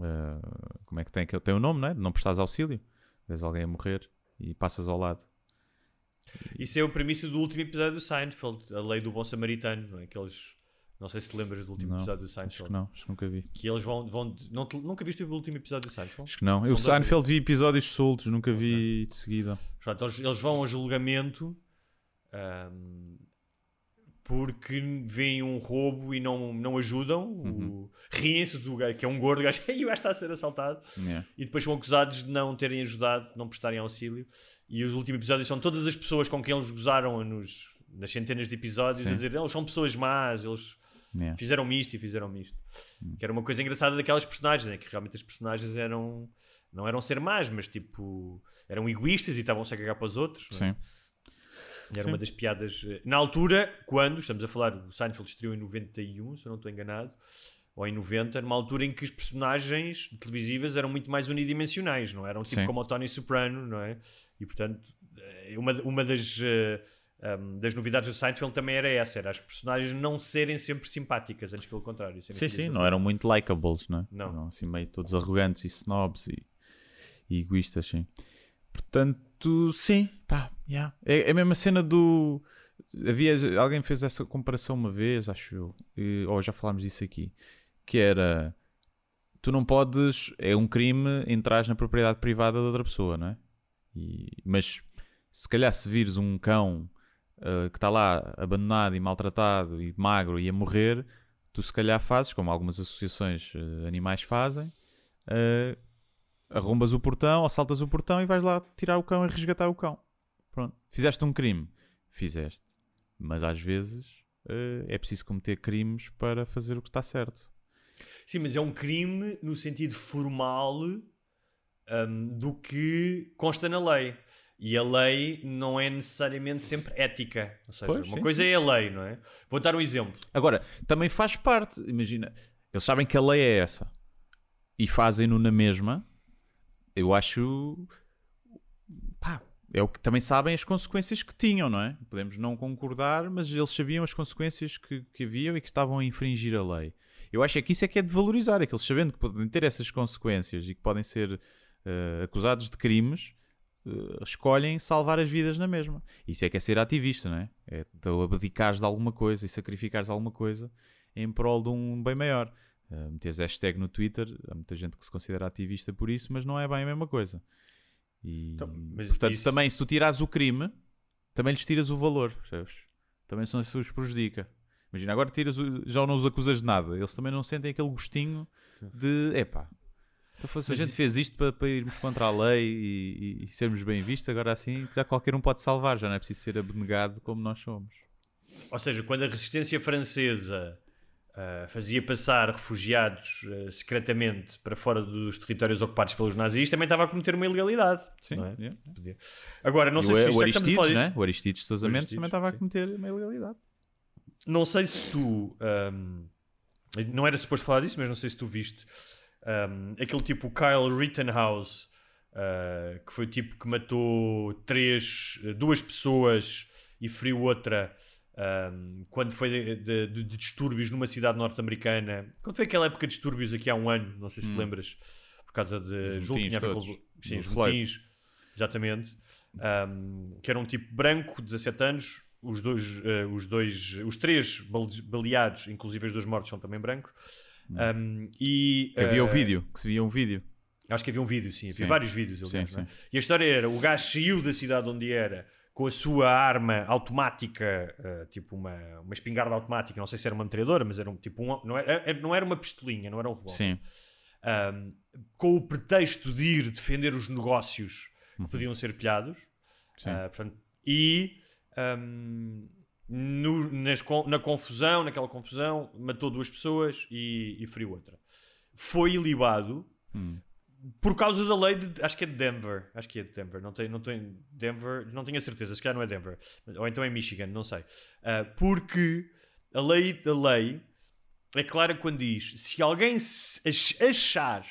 eh, como é que tem? que Tem o nome, não é? Não prestares auxílio. Vês alguém a morrer e passas ao lado. Isso é o premissa do último episódio do Seinfeld, a lei do bom samaritano, não é? Que eles, não sei se te lembras do último Não, episódio do acho Seinfeld. que não, acho que nunca vi. Que eles vão. vão não te- nunca viste o último episódio do Seinfeld? Acho que não. São Eu. Seinfeld vi episódios soltos, nunca vi de seguida. Portanto, eles, vão ao julgamento ahm, porque veem um roubo e não, não ajudam. O- Riem-se do gajo, que é um gordo, o gajo, [laughs] "Ei, o gajo está a ser assaltado. Yeah. E depois são acusados de não terem ajudado, de não prestarem auxílio. E os últimos episódios são todas as pessoas com quem eles gozaram nos, nas centenas de episódios a Sim. dizer eles são pessoas más, eles Yeah. fizeram isto e fizeram isto. Que era uma coisa engraçada daquelas personagens, né? que realmente as personagens eram não eram ser más, mas tipo eram egoístas e estavam-se a cagar para os outros. não é? Era Sim. uma das piadas. eh, Na altura, quando, estamos a falar, o Seinfeld estreou em 91, se eu não estou enganado, ou em 90, numa altura em que as personagens televisivas eram muito mais unidimensionais, não é? eram tipo Sim. como o Tony Soprano, não é? E portanto, eh, uma, uma das, eh, um, das novidades do Seinfeld também era essa: era as personagens não serem sempre simpáticas, antes pelo contrário. serem Sim, sim, não eram muito likables, não é? Não. Eram assim meio todos arrogantes e snobs e, e egoístas, sim. Portanto, sim, pá, yeah. é, é a mesma cena do. havia, alguém fez essa comparação uma vez, acho eu, e- ou já falámos disso aqui, que era tu não podes, é um crime entrar na propriedade privada de outra pessoa, não é? E- mas se calhar se vires um cão ah, que está lá abandonado e maltratado e magro e a morrer, tu se calhar fazes, como algumas associações ah, animais fazem, ah, arrombas o portão, assaltas o portão e vais lá tirar o cão e resgatar o cão. Pronto. Fizeste um crime. Fizeste. Mas às vezes eh, é preciso cometer crimes para fazer o que está certo. Sim, mas é um crime no sentido formal hum, do que consta na lei. E a lei não é necessariamente sempre ética. Ou seja, Pois, uma sim, coisa sim. é a lei, não é? Vou dar um exemplo. Agora, também faz parte. Imagina, eles sabem que a lei é essa e fazem-no na mesma. Eu acho. Pá, é o que também sabem as consequências que tinham, não é? Podemos não concordar, mas eles sabiam as consequências que, que haviam e que estavam a infringir a lei. Eu acho é que isso é que é de valorizar, é que eles sabendo que podem ter essas consequências e que podem ser eh, acusados de crimes, eh, escolhem salvar as vidas na mesma. Isso é que é ser ativista, não é? É tu abdicares de alguma coisa e sacrificares alguma coisa em prol de um bem maior. Uh, meteres hashtag no Twitter, há muita gente que se considera ativista por isso, mas não é bem a mesma coisa. E, Então, portanto, isso- também se tu tirares o crime, também lhes tiras o valor, percebes? Também são os prejudica. Imagina, agora tiras o- já não os acusas de nada, eles também não sentem aquele gostinho de epá. Então, fosse, a gente fez isto para, para irmos contra a lei e, e- e sermos bem vistos, agora assim já qualquer um pode salvar, já não é preciso ser abnegado como nós somos. Ou seja, quando a resistência francesa ah, fazia passar refugiados ah, secretamente para fora dos territórios ocupados pelos nazis, também estava a cometer uma ilegalidade. Sim, não é? yeah. Podia. Agora, não E sei o, se o estamos a falar Aristides, disto, né? o Aristides de Sousa O Mendes também estava a cometer uma ilegalidade. não sei se tu. ahm, não era suposto falar disso, mas não sei se tu viste. ahm, aquele tipo, o Kyle Rittenhouse, ah, que foi o tipo que matou três, duas pessoas e feriu outra. Ahm, quando foi de, de- de- de distúrbios numa cidade norte-americana, quando foi aquela época de distúrbios aqui há um ano, não sei se te lembras, por causa de Hum. Julgo tinha com- sim, exatamente, ahm, que era um tipo branco, 17 anos, os dois, eh, os dois, os três bale- baleados, inclusive os dois mortos, são também brancos. Um, e Que havia o eh, vídeo, que se via um vídeo. Acho que havia um vídeo, sim, havia Sim. vários vídeos. Aliás, é? sim. E a história era: o gajo saiu da cidade onde era com a sua arma automática, eh, tipo uma, uma espingarda automática, não sei se era uma metralhadora, mas era um, tipo um, não, era, não era uma pistolinha, não era um revólver. Sim. Um, com o pretexto de ir defender os negócios que podiam ser pilhados. Sim. Ah, portanto, e um, no- nas na confusão, naquela confusão, matou duas pessoas e, e feriu outra. Foi ilibado por causa da lei de. Acho que é de Denver. Acho que é de Denver. Não tenho, não tenho, Denver, não tenho a certeza. Se calhar não é Denver. Ou então é Michigan, não sei. Ah, porque a lei da lei é clara quando diz: se alguém achar,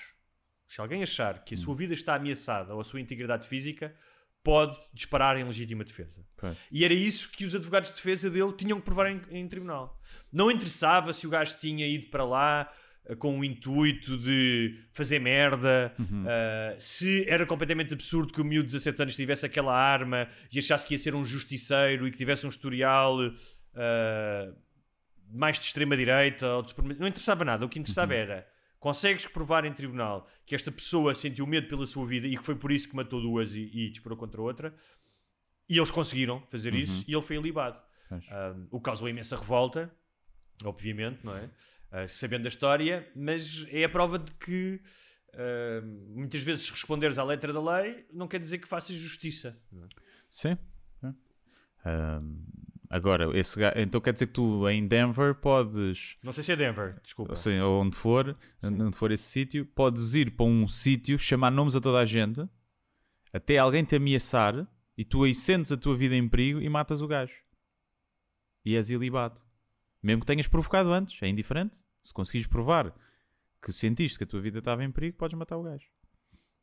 se alguém achar que a sua vida está ameaçada ou a sua integridade física, pode disparar em legítima defesa. E era isso que os advogados de defesa dele tinham que provar em, em tribunal. Não interessava se o gajo tinha ido para lá com o intuito de fazer merda, eh, se era completamente absurdo que o miúdo de 17 anos tivesse aquela arma e achasse que ia ser um justiceiro e que tivesse um historial eh, mais de extrema-direita ou de suprema- Não interessava nada. O que interessava era consegues provar em tribunal que esta pessoa sentiu medo pela sua vida e que foi por isso que matou duas e, e disparou contra outra. E eles conseguiram fazer isso e ele foi ilibado. Um, o que causou imensa revolta, obviamente, não é? Uh, sabendo da história, mas é a prova de que uh, muitas vezes responderes à letra da lei não quer dizer que faças justiça. é? Sim. sim. Ahm, agora, esse então quer dizer que tu em Denver podes, Não sei se é Denver, desculpa. assim, ou onde for, onde for esse sítio, podes ir para um sítio, chamar nomes a toda a gente, até alguém te ameaçar e tu aí sentes a tua vida em perigo e matas o gajo. E és ilibado. Mesmo que tenhas provocado antes, é indiferente. Se conseguires provar que sentiste que a tua vida estava em perigo, podes matar o gajo.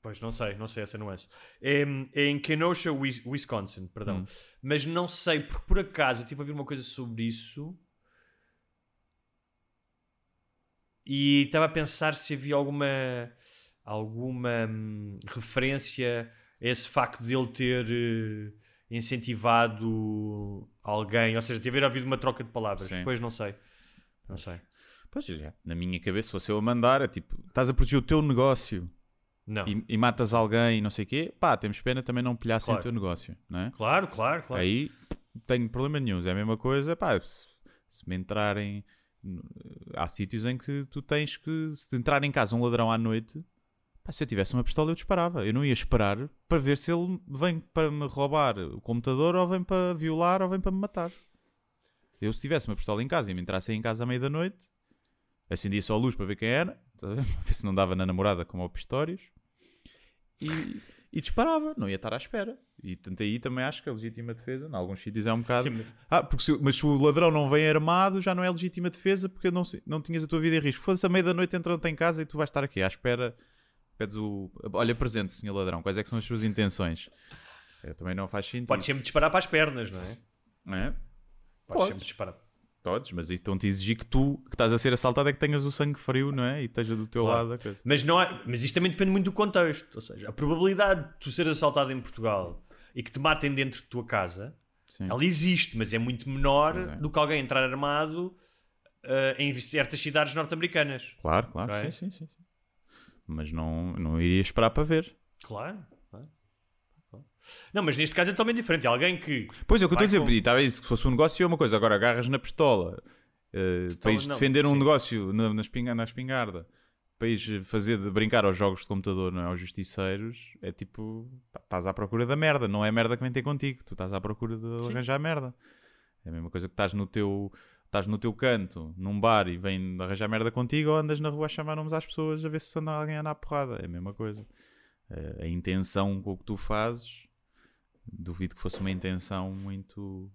Pois não sei, não sei essa nuance. É, é em Kenosha, Wis- Wisconsin, perdão. Mas não sei, porque por acaso eu estive a ouvir uma coisa sobre isso e estava a pensar se havia alguma alguma hum, referência a esse facto de ele ter eh, incentivado alguém, ou seja, tiver havido uma troca de palavras. Sim. Depois não sei. Não sei. Pois já, na minha cabeça, se fosse eu a mandar, é tipo, estás a proteger o teu negócio e, e matas alguém e não sei o quê, pá, temos pena também não pilhassem Claro. o teu negócio, não é? Claro, claro, claro. Aí tenho problema nenhum, é a mesma coisa, pá, se, se me entrarem. Há sítios em que tu tens que. Se te entrar em casa um ladrão à noite, pá, se eu tivesse uma pistola eu disparava. Eu não ia esperar para ver se ele vem para me roubar o computador ou vem para violar ou vem para me matar. Eu, se tivesse uma pistola em casa e me entrassem em casa à meia da noite, acendia só a luz para ver quem era, tá? [laughs] Para ver se não dava na namorada como ao Pistórios e, e disparava, não ia estar à espera. E tanto aí também acho que a legítima defesa, em alguns sítios é um bocado. Sim, mas- Ah, porque se, mas se o ladrão não vem armado, já não é legítima defesa porque não, não tinhas a tua vida em risco. Fosse à meia da noite entrando em casa e tu vais estar aqui à espera. Pedes o. Olha, presente, senhor ladrão, quais é que são as suas intenções? É, também não faz sentido. Podes sempre disparar para as pernas, não é? Não é? Podes Podes. sempre disparar. Podes, mas estão-te a exigir que tu, que estás a ser assaltado, é que tenhas o sangue frio, não é? E esteja do teu Claro. lado a coisa. Mas, não há, mas isto também depende muito do contexto. Ou seja, a probabilidade de tu seres assaltado em Portugal e que te matem dentro de tua casa, Sim. ela existe, mas é muito menor é. do que alguém entrar armado eh, em certas cidades norte-americanas. Claro, claro, é? sim, sim, sim, sim. Mas não, não iria esperar para ver. Claro. Não, mas neste caso é totalmente diferente. É alguém que. Pois é, o que eu estou a dizer, com- estava isso, que se fosse um negócio é uma coisa, agora agarras na pistola eh, para ires não, defender um sim. negócio na, na, espinga- na espingarda, para ires fazer de brincar aos jogos de computador, não é? aos justiceiros, é tipo, pá, estás à procura da merda, não é merda que vem ter contigo, tu estás à procura de arranjar merda. É a mesma coisa que estás no teu. Estás no teu canto, num bar e vem arranjar merda contigo ou andas na rua a chamar nomes às pessoas a ver se anda alguém a andar à porrada. É a mesma coisa. Eh, a intenção com o que tu fazes, duvido que fosse uma intenção muito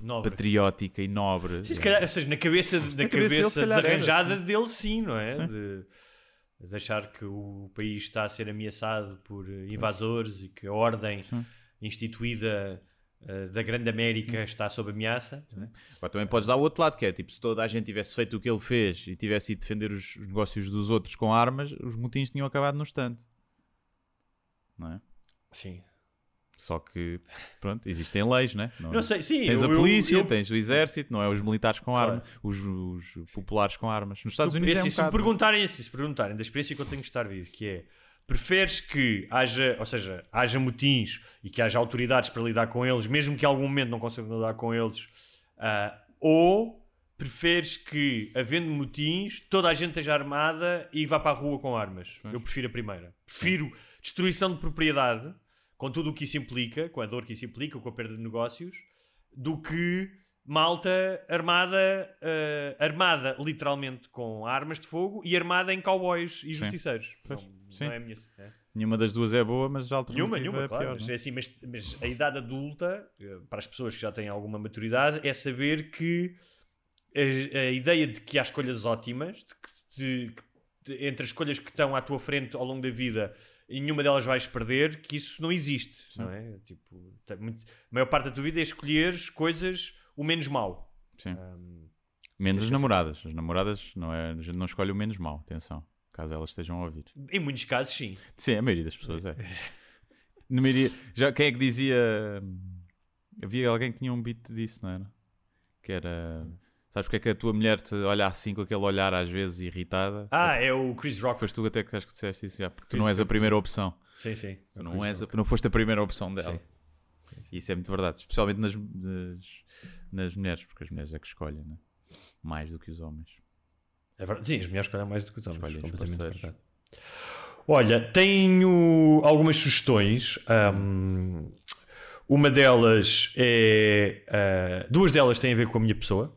Nobre. patriótica e nobre. Sim, se calhar, ou seja, na cabeça, [laughs] na cabeça dele, cabeça se calhar era, desarranjada dele, sim, não é? Sim. De, de achar que o país está a ser ameaçado por eh, invasores e que a ordem Sim. instituída eh, da Grande América está sob ameaça. Agora, também podes dar o outro lado, que é tipo, se toda a gente tivesse feito o que ele fez e tivesse ido defender os, os negócios dos outros com armas, os motins tinham acabado no instante. Não é? Sim. Só que, pronto, existem leis, né? não é? Não sei, sim. Tens eu- a eu- polícia, eu- tens o exército, não é? Os militares com Claro. armas, os, os populares com armas. Nos Estados Tu- Unidos é um se me bocado, perguntarem assim, se perguntarem da experiência que eu tenho de estar vivo, que é preferes que haja, ou seja, haja motins e que haja autoridades para lidar com eles, mesmo que em algum momento não consigam lidar com eles, ah, ou preferes que, havendo motins, toda a gente esteja armada e vá para a rua com armas? Eu prefiro a primeira. Prefiro destruição de propriedade, com tudo o que isso implica, com a dor que isso implica, com a perda de negócios, do que malta armada, eh, armada literalmente com armas de fogo e armada em cowboys e Sim. justiceiros. Pois, Não, sim. não é a minha. é. Nenhuma das duas é boa, mas a alternativa Nenhuma, nenhuma, é claro. pior. mas, é? é assim, mas, mas a idade adulta, eh, para as pessoas que já têm alguma maturidade, é saber que a, a ideia de que há escolhas ótimas, de que de- de- entre as escolhas que estão à tua frente ao longo da vida, e nenhuma delas vais perder, que isso não existe. Não é? Tipo, tem muito- a maior parte da tua vida é escolher coisas o menos mau. Sim. Ahm, Menos as namoradas. As namoradas não é, a gente não escolhe o menos mau, atenção. Caso elas estejam a ouvir. em muitos casos, sim. Sim, a maioria das pessoas é. [laughs] Na maioria, já, quem é que dizia. Havia alguém que tinha um beat disso, não era? Que era. Sabes porque é que a tua mulher te olha assim com aquele olhar às vezes irritada? Ah, é o Chris Rock. Foste tu até que acho que disseste isso já, porque tu Chris não és a primeira opção. Sim, sim. Tu não, és a- não foste a primeira opção dela. Sim. Isso é muito verdade, especialmente nas, nas, nas mulheres, porque as mulheres é que escolhem, né? mais do que os homens. É verdade. Sim, as mulheres escolhem mais do que os homens. Escolhem completamente parceiros. verdade. Olha, tenho algumas sugestões. Ahm, uma delas é. ah, duas delas têm a ver com a minha pessoa.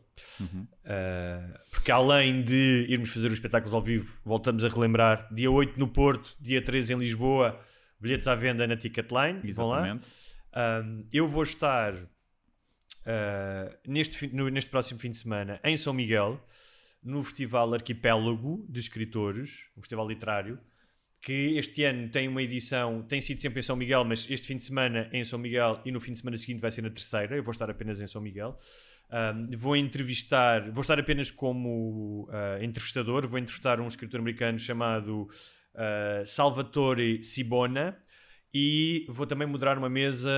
Ah, porque além de irmos fazer os espetáculos ao vivo, voltamos a relembrar dia 8 no Porto, dia 13 em Lisboa, bilhetes à venda na Ticketline. Vão lá. Exatamente. Um, eu vou estar uh, neste, no- neste próximo fim de semana em São Miguel, no Festival Arquipélago de Escritores, um festival literário, que este ano tem uma edição, tem sido sempre em São Miguel, mas este fim de semana é em São Miguel e no fim de semana seguinte vai ser na terceira. Eu vou estar apenas em São Miguel. Um, vou entrevistar, vou estar apenas como uh, entrevistador, vou entrevistar um escritor americano chamado uh, Salvatore Sibona e vou também moderar uma mesa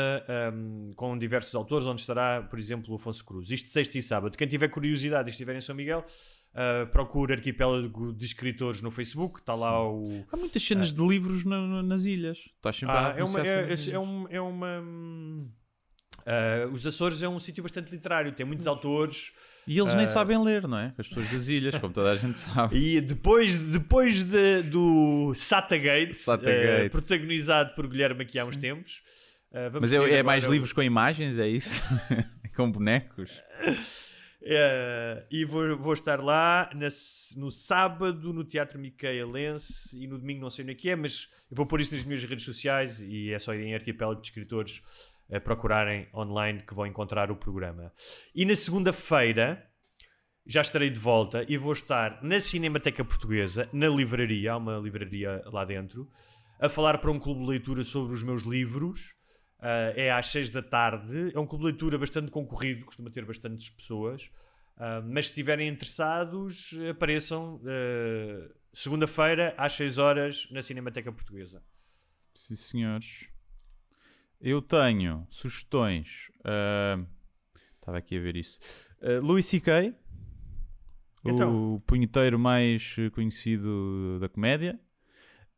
um, com diversos autores, onde estará, por exemplo, o Afonso Cruz. Isto sexta e sábado. Quem tiver curiosidade e estiver em São Miguel, uh, procure Arquipélago de Escritores no Facebook. Está lá o. Há muitas cenas de livros na- nas ilhas. Estás sempre Ah, a é uma. É, é um- é uma ah, os Açores é um sítio bastante literário, tem muitos autores. E eles nem Ah. sabem ler, não é? As pessoas das ilhas, como toda a gente sabe. E depois, depois de- do Satagate, Satagate. eh, protagonizado por Guilherme aqui há uns tempos. eh, vamos Mas é, é mais livros com imagens, é isso? [laughs] com bonecos? [laughs] Eh, e vou, vou estar lá na no sábado no Teatro Micaelense e no domingo não sei onde é que é, mas eu vou pôr isso nas minhas redes sociais e é só ir em Arquipélago de Escritores procurarem online que vão encontrar o programa. E na segunda-feira já estarei de volta e vou estar na Cinemateca Portuguesa, na livraria, há uma livraria lá dentro, a falar para um clube de leitura sobre os meus livros. Ah, é às 6 da tarde. É um clube de leitura bastante concorrido, costuma ter bastantes pessoas. Ah, mas se estiverem interessados, apareçam ah, segunda-feira às 6 horas na Cinemateca Portuguesa. Sim, senhores. Eu tenho sugestões. ah, Estava aqui a ver isso. Uh, Louis C.K., Então. o punheteiro mais conhecido da comédia,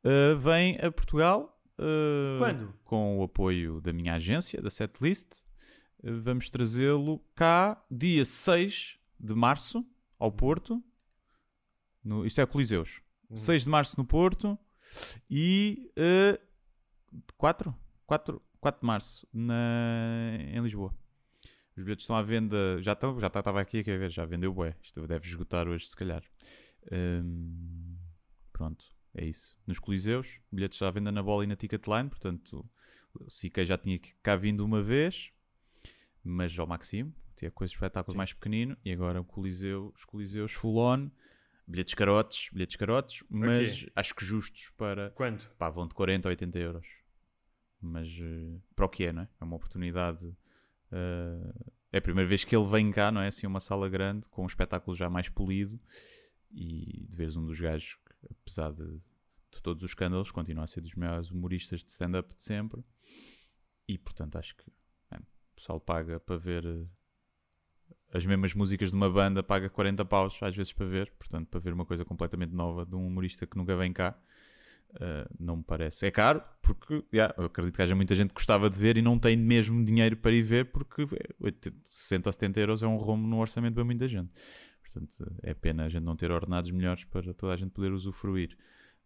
uh, vem a Portugal. uh, Quando? Com o apoio da minha agência, da Setlist. Uh, vamos trazê-lo cá dia 6 de março, ao Porto. No, isto é Coliseus. 6 de março no Porto. E uh, 4? 4, 4 de março na, em Lisboa. Os bilhetes estão à venda. Já estão, já estava aqui a ver, já vendeu bué. Isto deve esgotar hoje, se calhar. Hum, pronto, é isso. Nos Coliseus, bilhetes à venda na bola e na Ticketline. Portanto, o Siquei já tinha cá vindo uma vez, mas ao Maximo. Tinha coisas espetáculos mais pequenino. E agora o Coliseu, os Coliseus full on. Bilhetes carotes, bilhetes carotes, mas acho que justos para. Quando? Pá, vão de 40 a 80 euros. Mas eh, para o que é, não é? É uma oportunidade. eh, é a primeira vez que ele vem cá, não é? Assim, uma sala grande, com um espetáculo já mais polido. E de veres um dos gajos que, apesar de, de todos os escândalos, continua a ser dos maiores humoristas de stand-up de sempre. E portanto, acho que o pessoal paga para ver eh, as mesmas músicas de uma banda, paga 40 paus às vezes para ver. Portanto, para ver uma coisa completamente nova de um humorista que nunca vem cá. Uh, não me parece. É caro, porque yeah, eu acredito que haja muita gente que gostava de ver e não tem mesmo dinheiro para ir ver, porque 80, 60 ou 70 euros é um rombo no orçamento para muita gente. Portanto, é pena a gente não ter ordenados melhores para toda a gente poder usufruir.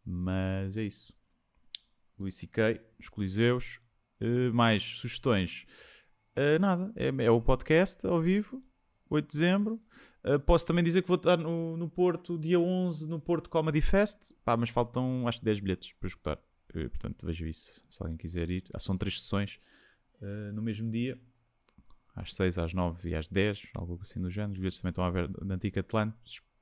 Mas é isso. Luís C.K., os Coliseus. Uh, mais sugestões? Uh, nada. É, é o podcast ao vivo, 8 de dezembro. Uh, posso também dizer que vou estar no, no Porto, dia 11, no Porto Comedy Fest. Pá, mas faltam acho que 10 bilhetes para escutar. Uh, portanto, vejo isso. Se alguém quiser ir. Ah, são três sessões uh, no mesmo dia. Às 6, às 9 e às 10, algo assim do género. Os bilhetes também estão a ver na Ticketline.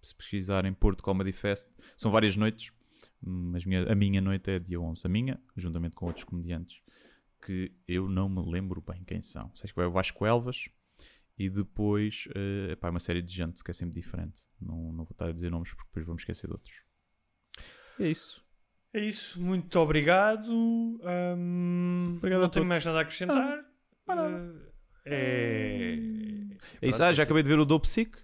Se pesquisarem Porto Comedy Fest, são várias noites. Mas minha, a minha noite é dia 11. A minha, juntamente com outros comediantes que eu não me lembro bem quem são. Sei que vai o Vasco Elvas e depois uh, epá, uma série de gente que é sempre diferente. Não, não vou estar a dizer nomes porque depois vamos esquecer de outros. E é isso. É isso, muito obrigado. Hum, Obrigado a não tenho todos. mais nada a acrescentar. Uh, é... É isso. Ah, já é acabei de ver o Dope Sick.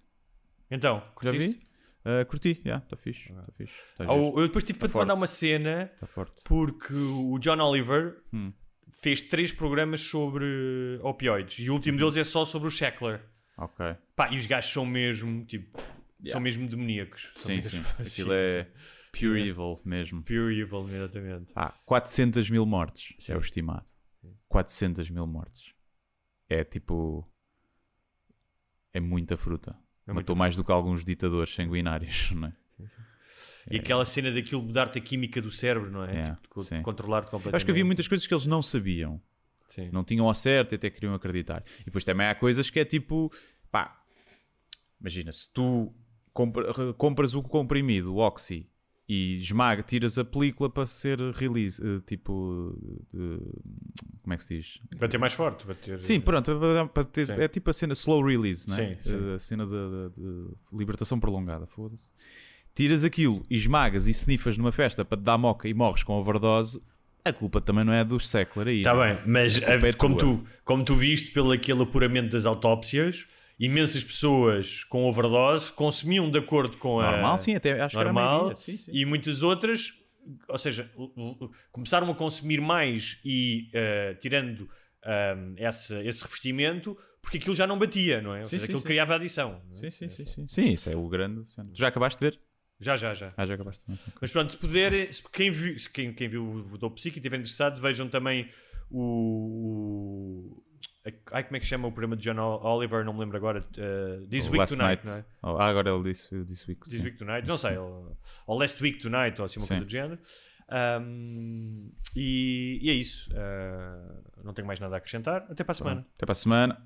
Então, Já curtiste? vi? Uh, curti, já, está fixe. Está fixe. Tá Ah, giro. o- eu depois tive para te mandar uma cena forte. porque o John Oliver Hum. Fez três programas sobre opioides e o último deles é só sobre o Shackler. Ok. Pá, e os gajos são mesmo, tipo, Yeah. são mesmo demoníacos. Sim, sim. [laughs] assim, Aquilo é pure evil mesmo. Pure evil, exatamente. Ah, 400 mil mortes Sim. é o estimado. 400 mil mortes. É tipo. É muita fruta. É Matou muita mais do que alguns ditadores sanguinários, [laughs] não é? E aquela cena daquilo mudar-te a química do cérebro, não é? Yeah, tipo, de sim. controlar-te completamente. Eu acho que havia muitas coisas que eles não sabiam. Sim. Não tinham ao certo e até queriam acreditar. E depois também há coisas que é tipo. Pá. Imagina, se tu compra- compras o comprimido, o Oxy, e esmaga, tiras a película para ser release, eh, tipo. de- como é que se diz? Bater mais forte. Bater... Sim, pronto, para- para ter- Sim. é tipo a cena slow release, não é? Sim, sim. Eh, A cena de, de- de libertação prolongada, foda-se. Tiras aquilo, esmagas e snifas numa festa para te dar moca e morres com overdose, A culpa também não é do Seckler aí. Está não bem, é? mas A é como, tua. tu, como tu viste pelo aquele apuramento das autópsias, imensas pessoas com overdose consumiam de acordo com a. Normal, sim, até acho que normal maioria, sim, sim. e muitas outras, ou seja, começaram a consumir mais e eh, tirando ahm, esse, esse revestimento porque aquilo já não batia, não é? Ou Sim, seja, sim, aquilo sim. criava adição. é? Sim, sim, sim, sim. Sim, isso é o grande. Tu já acabaste de ver? Já, já, já. Ah, já acabaste. Mas pronto, se puder, se- quem viu, quem, quem viu o Dou Psique e estiver interessado, vejam também o. o- ai, como é que chama o programa de John Oliver? Não me lembro agora. uh, This Week Tonight, Night. não é? Oh, ah, agora ele disse This Week. This sim. Week Tonight, não sei, ou, ou Last Week Tonight, ou assim uma Sim. coisa do género. Um, e, e é isso. Uh, não tenho mais nada a acrescentar. Até para a semana. Até para a semana.